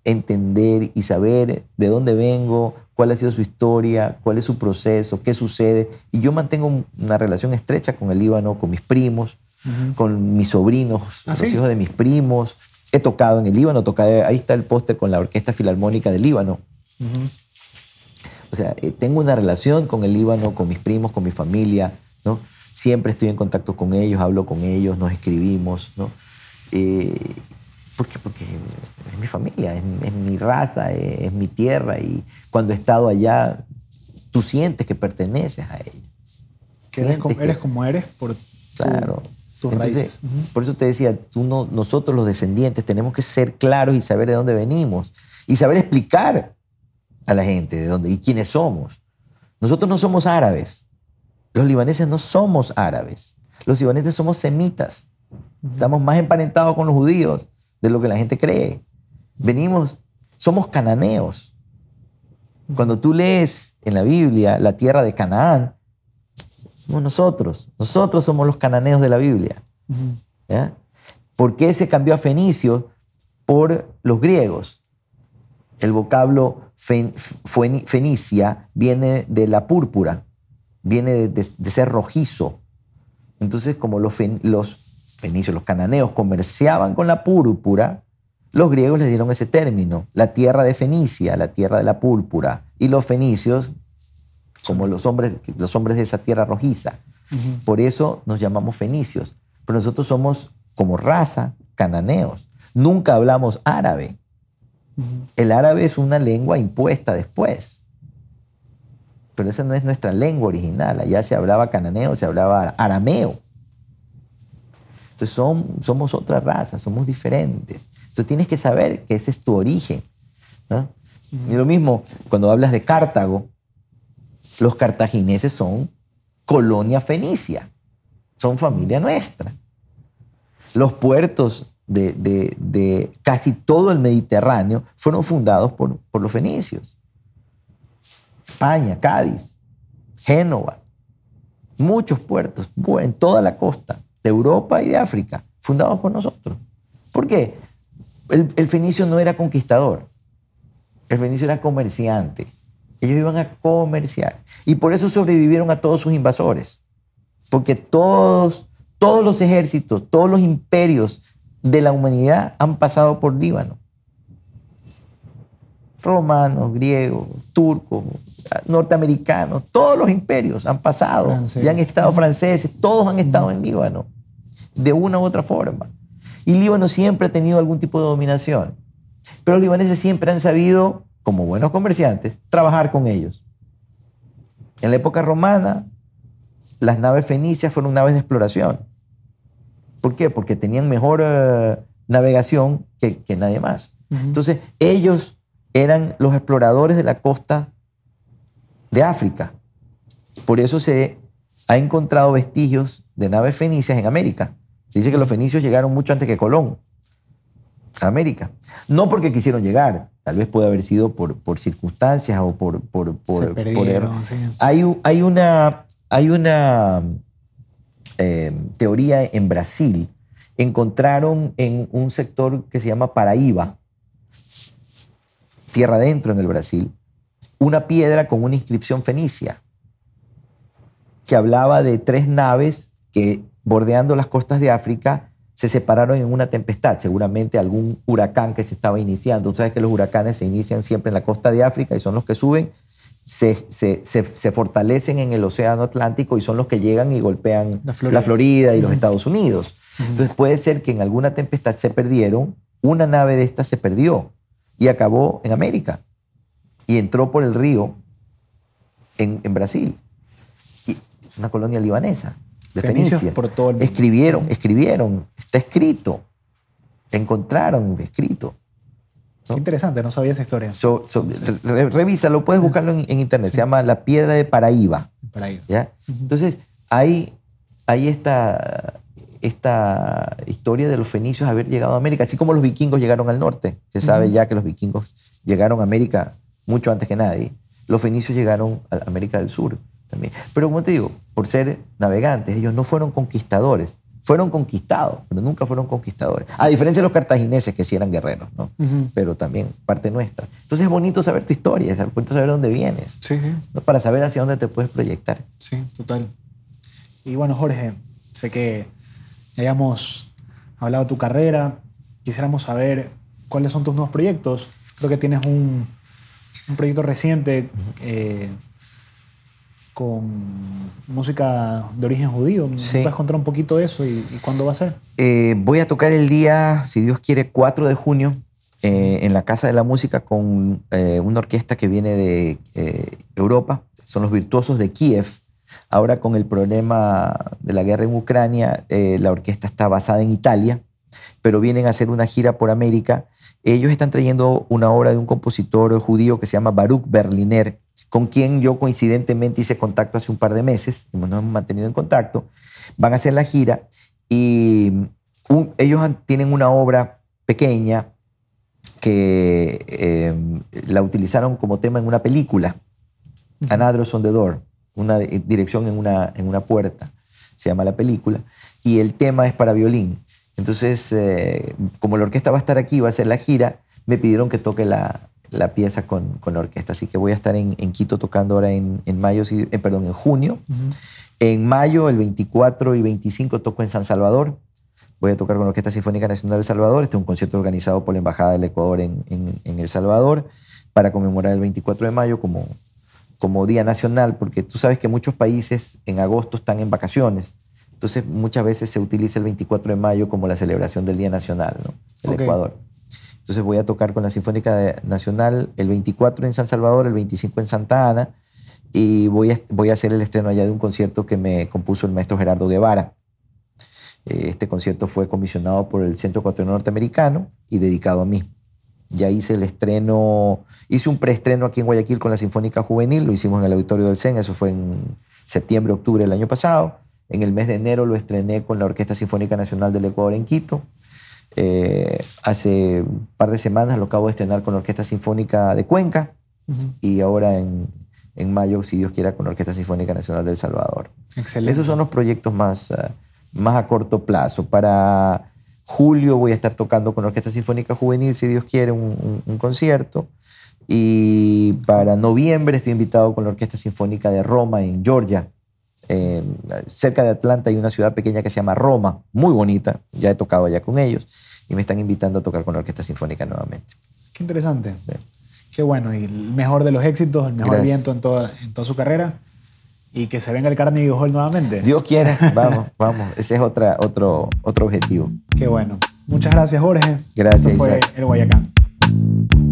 entender y saber de dónde vengo, cuál ha sido su historia, cuál es su proceso, qué sucede. Y yo mantengo una relación estrecha con el Líbano, con mis primos, uh -huh. con mis sobrinos, ¿Ah, los sí? hijos de mis primos. He tocado en el Líbano, tocado, ahí está el póster con la Orquesta Filarmónica del Líbano. Uh -huh. O sea, eh, tengo una relación con el Líbano, con mis primos, con mi familia, ¿no? Siempre estoy en contacto con ellos, hablo con ellos, nos escribimos, ¿no? Eh, ¿Por qué? Porque es mi familia, es, es mi raza, es, es, mi tierra y cuando he estado allá, tú sientes que perteneces a ella. Que eres, como, que, eres como eres por claro. tu, Entonces, raíces. Uh -huh. Por eso te decía, tú no, nosotros los descendientes tenemos que ser claros y saber de dónde venimos y saber explicar a la gente de dónde y quiénes somos. Nosotros no somos árabes. Los libaneses no somos árabes. Los libaneses somos semitas. Estamos más emparentados con los judíos de lo que la gente cree. Venimos, somos cananeos. Cuando tú lees en la Biblia la tierra de Canaán, somos nosotros. Nosotros somos los cananeos de la Biblia. ¿Ya? ¿Por qué se cambió a fenicio por los griegos? El vocablo fen, fenicia viene de la púrpura, viene de, de, de ser rojizo. Entonces, como los, fen, los fenicios, los cananeos, comerciaban con la púrpura, los griegos les dieron ese término, la tierra de Fenicia, la tierra de la púrpura. Y los fenicios, como los hombres, los hombres de esa tierra rojiza. Uh -huh. Por eso nos llamamos fenicios. Pero nosotros somos, como raza, cananeos. Nunca hablamos árabe. Uh -huh. El árabe es una lengua impuesta después. Pero esa no es nuestra lengua original. Allá se hablaba cananeo, se hablaba arameo. Entonces son, somos otra raza, somos diferentes. Entonces tienes que saber que ese es tu origen. ¿no? Y lo mismo, cuando hablas de Cartago, los cartagineses son colonia fenicia, son familia nuestra. Los puertos de, casi todo el Mediterráneo fueron fundados por, por los fenicios. España, Cádiz, Génova, muchos puertos en toda la costa de Europa y de África, fundados por nosotros. ¿Por qué? El, fenicio no era conquistador, el fenicio era comerciante. Ellos iban a comerciar. Y por eso sobrevivieron a todos sus invasores. Porque todos, todos los ejércitos, todos los imperios de la humanidad han pasado por Líbano. Romanos, griegos, turcos, norteamericanos, todos los imperios han pasado Francés. y han estado franceses, todos han estado en Líbano, de una u otra forma. Y Líbano siempre ha tenido algún tipo de dominación. Pero los libaneses siempre han sabido, como buenos comerciantes, trabajar con ellos. En la época romana, las naves fenicias fueron naves de exploración. ¿Por qué? Porque tenían mejor uh, navegación que, que, nadie más. Uh -huh. Entonces, ellos eran los exploradores de la costa de África. Por eso se ha encontrado vestigios de naves fenicias en América. Se dice que los fenicios llegaron mucho antes que Colón a América. No porque quisieron llegar, Tal vez puede haber sido por, por circunstancias o por... por, por, perdieron, sí. Hay, una, hay una eh, teoría en Brasil. Encontraron en un sector que se llama Paraíba, tierra adentro en el Brasil, una piedra con una inscripción fenicia que hablaba de tres naves que bordeando las costas de África se separaron en una tempestad, seguramente algún huracán que se estaba iniciando. Tú sabes que los huracanes se inician siempre en la costa de África y son los que suben, se, se- se- se fortalecen en el océano Atlántico y son los que llegan y golpean La Florida. Florida y los Estados Unidos. Entonces puede ser que en alguna tempestad se perdieron, una nave de estas se perdió y acabó en América y entró por el río en, en Brasil. Y una colonia libanesa de Fenicios Fenicia. por todo el mundo. Escribieron, escribieron, está escrito. Encontraron escrito. Qué interesante, no sabía esa historia. So- so- re- revísalo, puedes buscarlo en, en internet. Se llama La Piedra de Paraíba. Para ahí. ¿ya? Entonces, hay, hay esta, esta historia de los fenicios haber llegado a América, así como los vikingos llegaron al norte. Se sabe ya que los vikingos llegaron a América mucho antes que nadie. Los fenicios llegaron a América del Sur también. Pero como te digo, por ser navegantes, ellos no fueron conquistadores. Fueron conquistados, pero nunca fueron conquistadores. A diferencia de los cartagineses, que sí eran guerreros, ¿no? Pero también parte nuestra. Entonces es bonito saber tu historia, es bonito saber dónde vienes, Sí, sí, ¿no? para saber hacia dónde te puedes proyectar. sí, total. Y bueno, Jorge, sé que ya habíamos hablado de tu carrera. Quisiéramos saber cuáles son tus nuevos proyectos. Creo que tienes un, un proyecto reciente eh, con música de origen judío. ¿Me Sí. puedes contar un poquito de eso y, y cuándo va a ser? Eh, voy a tocar el día, si Dios quiere, 4 de junio eh, en la Casa de la Música con eh, una orquesta que viene de eh, Europa. Son los virtuosos de Kiev. Ahora con el problema de la guerra en Ucrania, eh, la orquesta está basada en Italia, pero vienen a hacer una gira por América. Ellos están trayendo una obra de un compositor judío que se llama Baruch Berliner, con quien yo coincidentemente hice contacto hace un par de meses, y nos hemos mantenido en contacto. Van a hacer la gira y un- ellos tienen una obra pequeña que eh, la utilizaron como tema en una película, An Address on the Door, una di- dirección en una, en una puerta, se llama la película, y el tema es para violín. Entonces, eh, como la orquesta va a estar aquí, va a hacer la gira, me pidieron que toque la, la pieza con, con la orquesta. Así que voy a estar en, en Quito tocando ahora en, en mayo, sí, eh, perdón, en junio. En mayo, el 24 y 25, toco en San Salvador. Voy a tocar con la Orquesta Sinfónica Nacional de El Salvador. Este es un concierto organizado por la Embajada del Ecuador en, en- El Salvador para conmemorar el 24 de mayo como, como Día Nacional, porque tú sabes que muchos países en agosto están en vacaciones. Entonces, muchas veces se utiliza el 24 de mayo como la celebración del Día Nacional ¿no? Ok. Ecuador. Entonces, voy a tocar con la Sinfónica Nacional el 24 en San Salvador, el 25 en Santa Ana, y voy a, voy a hacer el estreno allá de un concierto que me compuso el maestro Gerardo Guevara. Eh, Este concierto fue comisionado por el Centro Ecuatoriano Norteamericano y dedicado a mí. Ya hice el estreno, hice un preestreno aquí en Guayaquil con la Sinfónica Juvenil, lo hicimos en el Auditorio del CEN, eso fue en septiembre, octubre del año pasado. En el mes de enero lo estrené con la Orquesta Sinfónica Nacional del Ecuador en Quito. Eh, hace un par de semanas lo acabo de estrenar con la Orquesta Sinfónica de Cuenca y ahora en, en mayo, si Dios quiera, con la Orquesta Sinfónica Nacional del Salvador. Excelente. Esos son los proyectos más, ah, más a corto plazo. Para julio voy a estar tocando con la Orquesta Sinfónica Juvenil, si Dios quiere, un, un- un concierto. Y para noviembre estoy invitado con la Orquesta Sinfónica de Roma en Georgia. Eh, cerca de Atlanta hay una ciudad pequeña que se llama Roma, muy bonita. Ya he tocado allá con ellos y me están invitando a tocar con la Orquesta Sinfónica nuevamente. Qué interesante. Qué bueno. Y el mejor de los éxitos, el mejor Gracias. viento en toda, en toda su carrera. Y que se venga el Carnegie Hall nuevamente. Dios quiera, vamos, vamos. Ese es otra, otro, otro objetivo. Qué bueno. Muchas gracias, Jorge. Gracias, Esto fue Isaac. el Guayacán.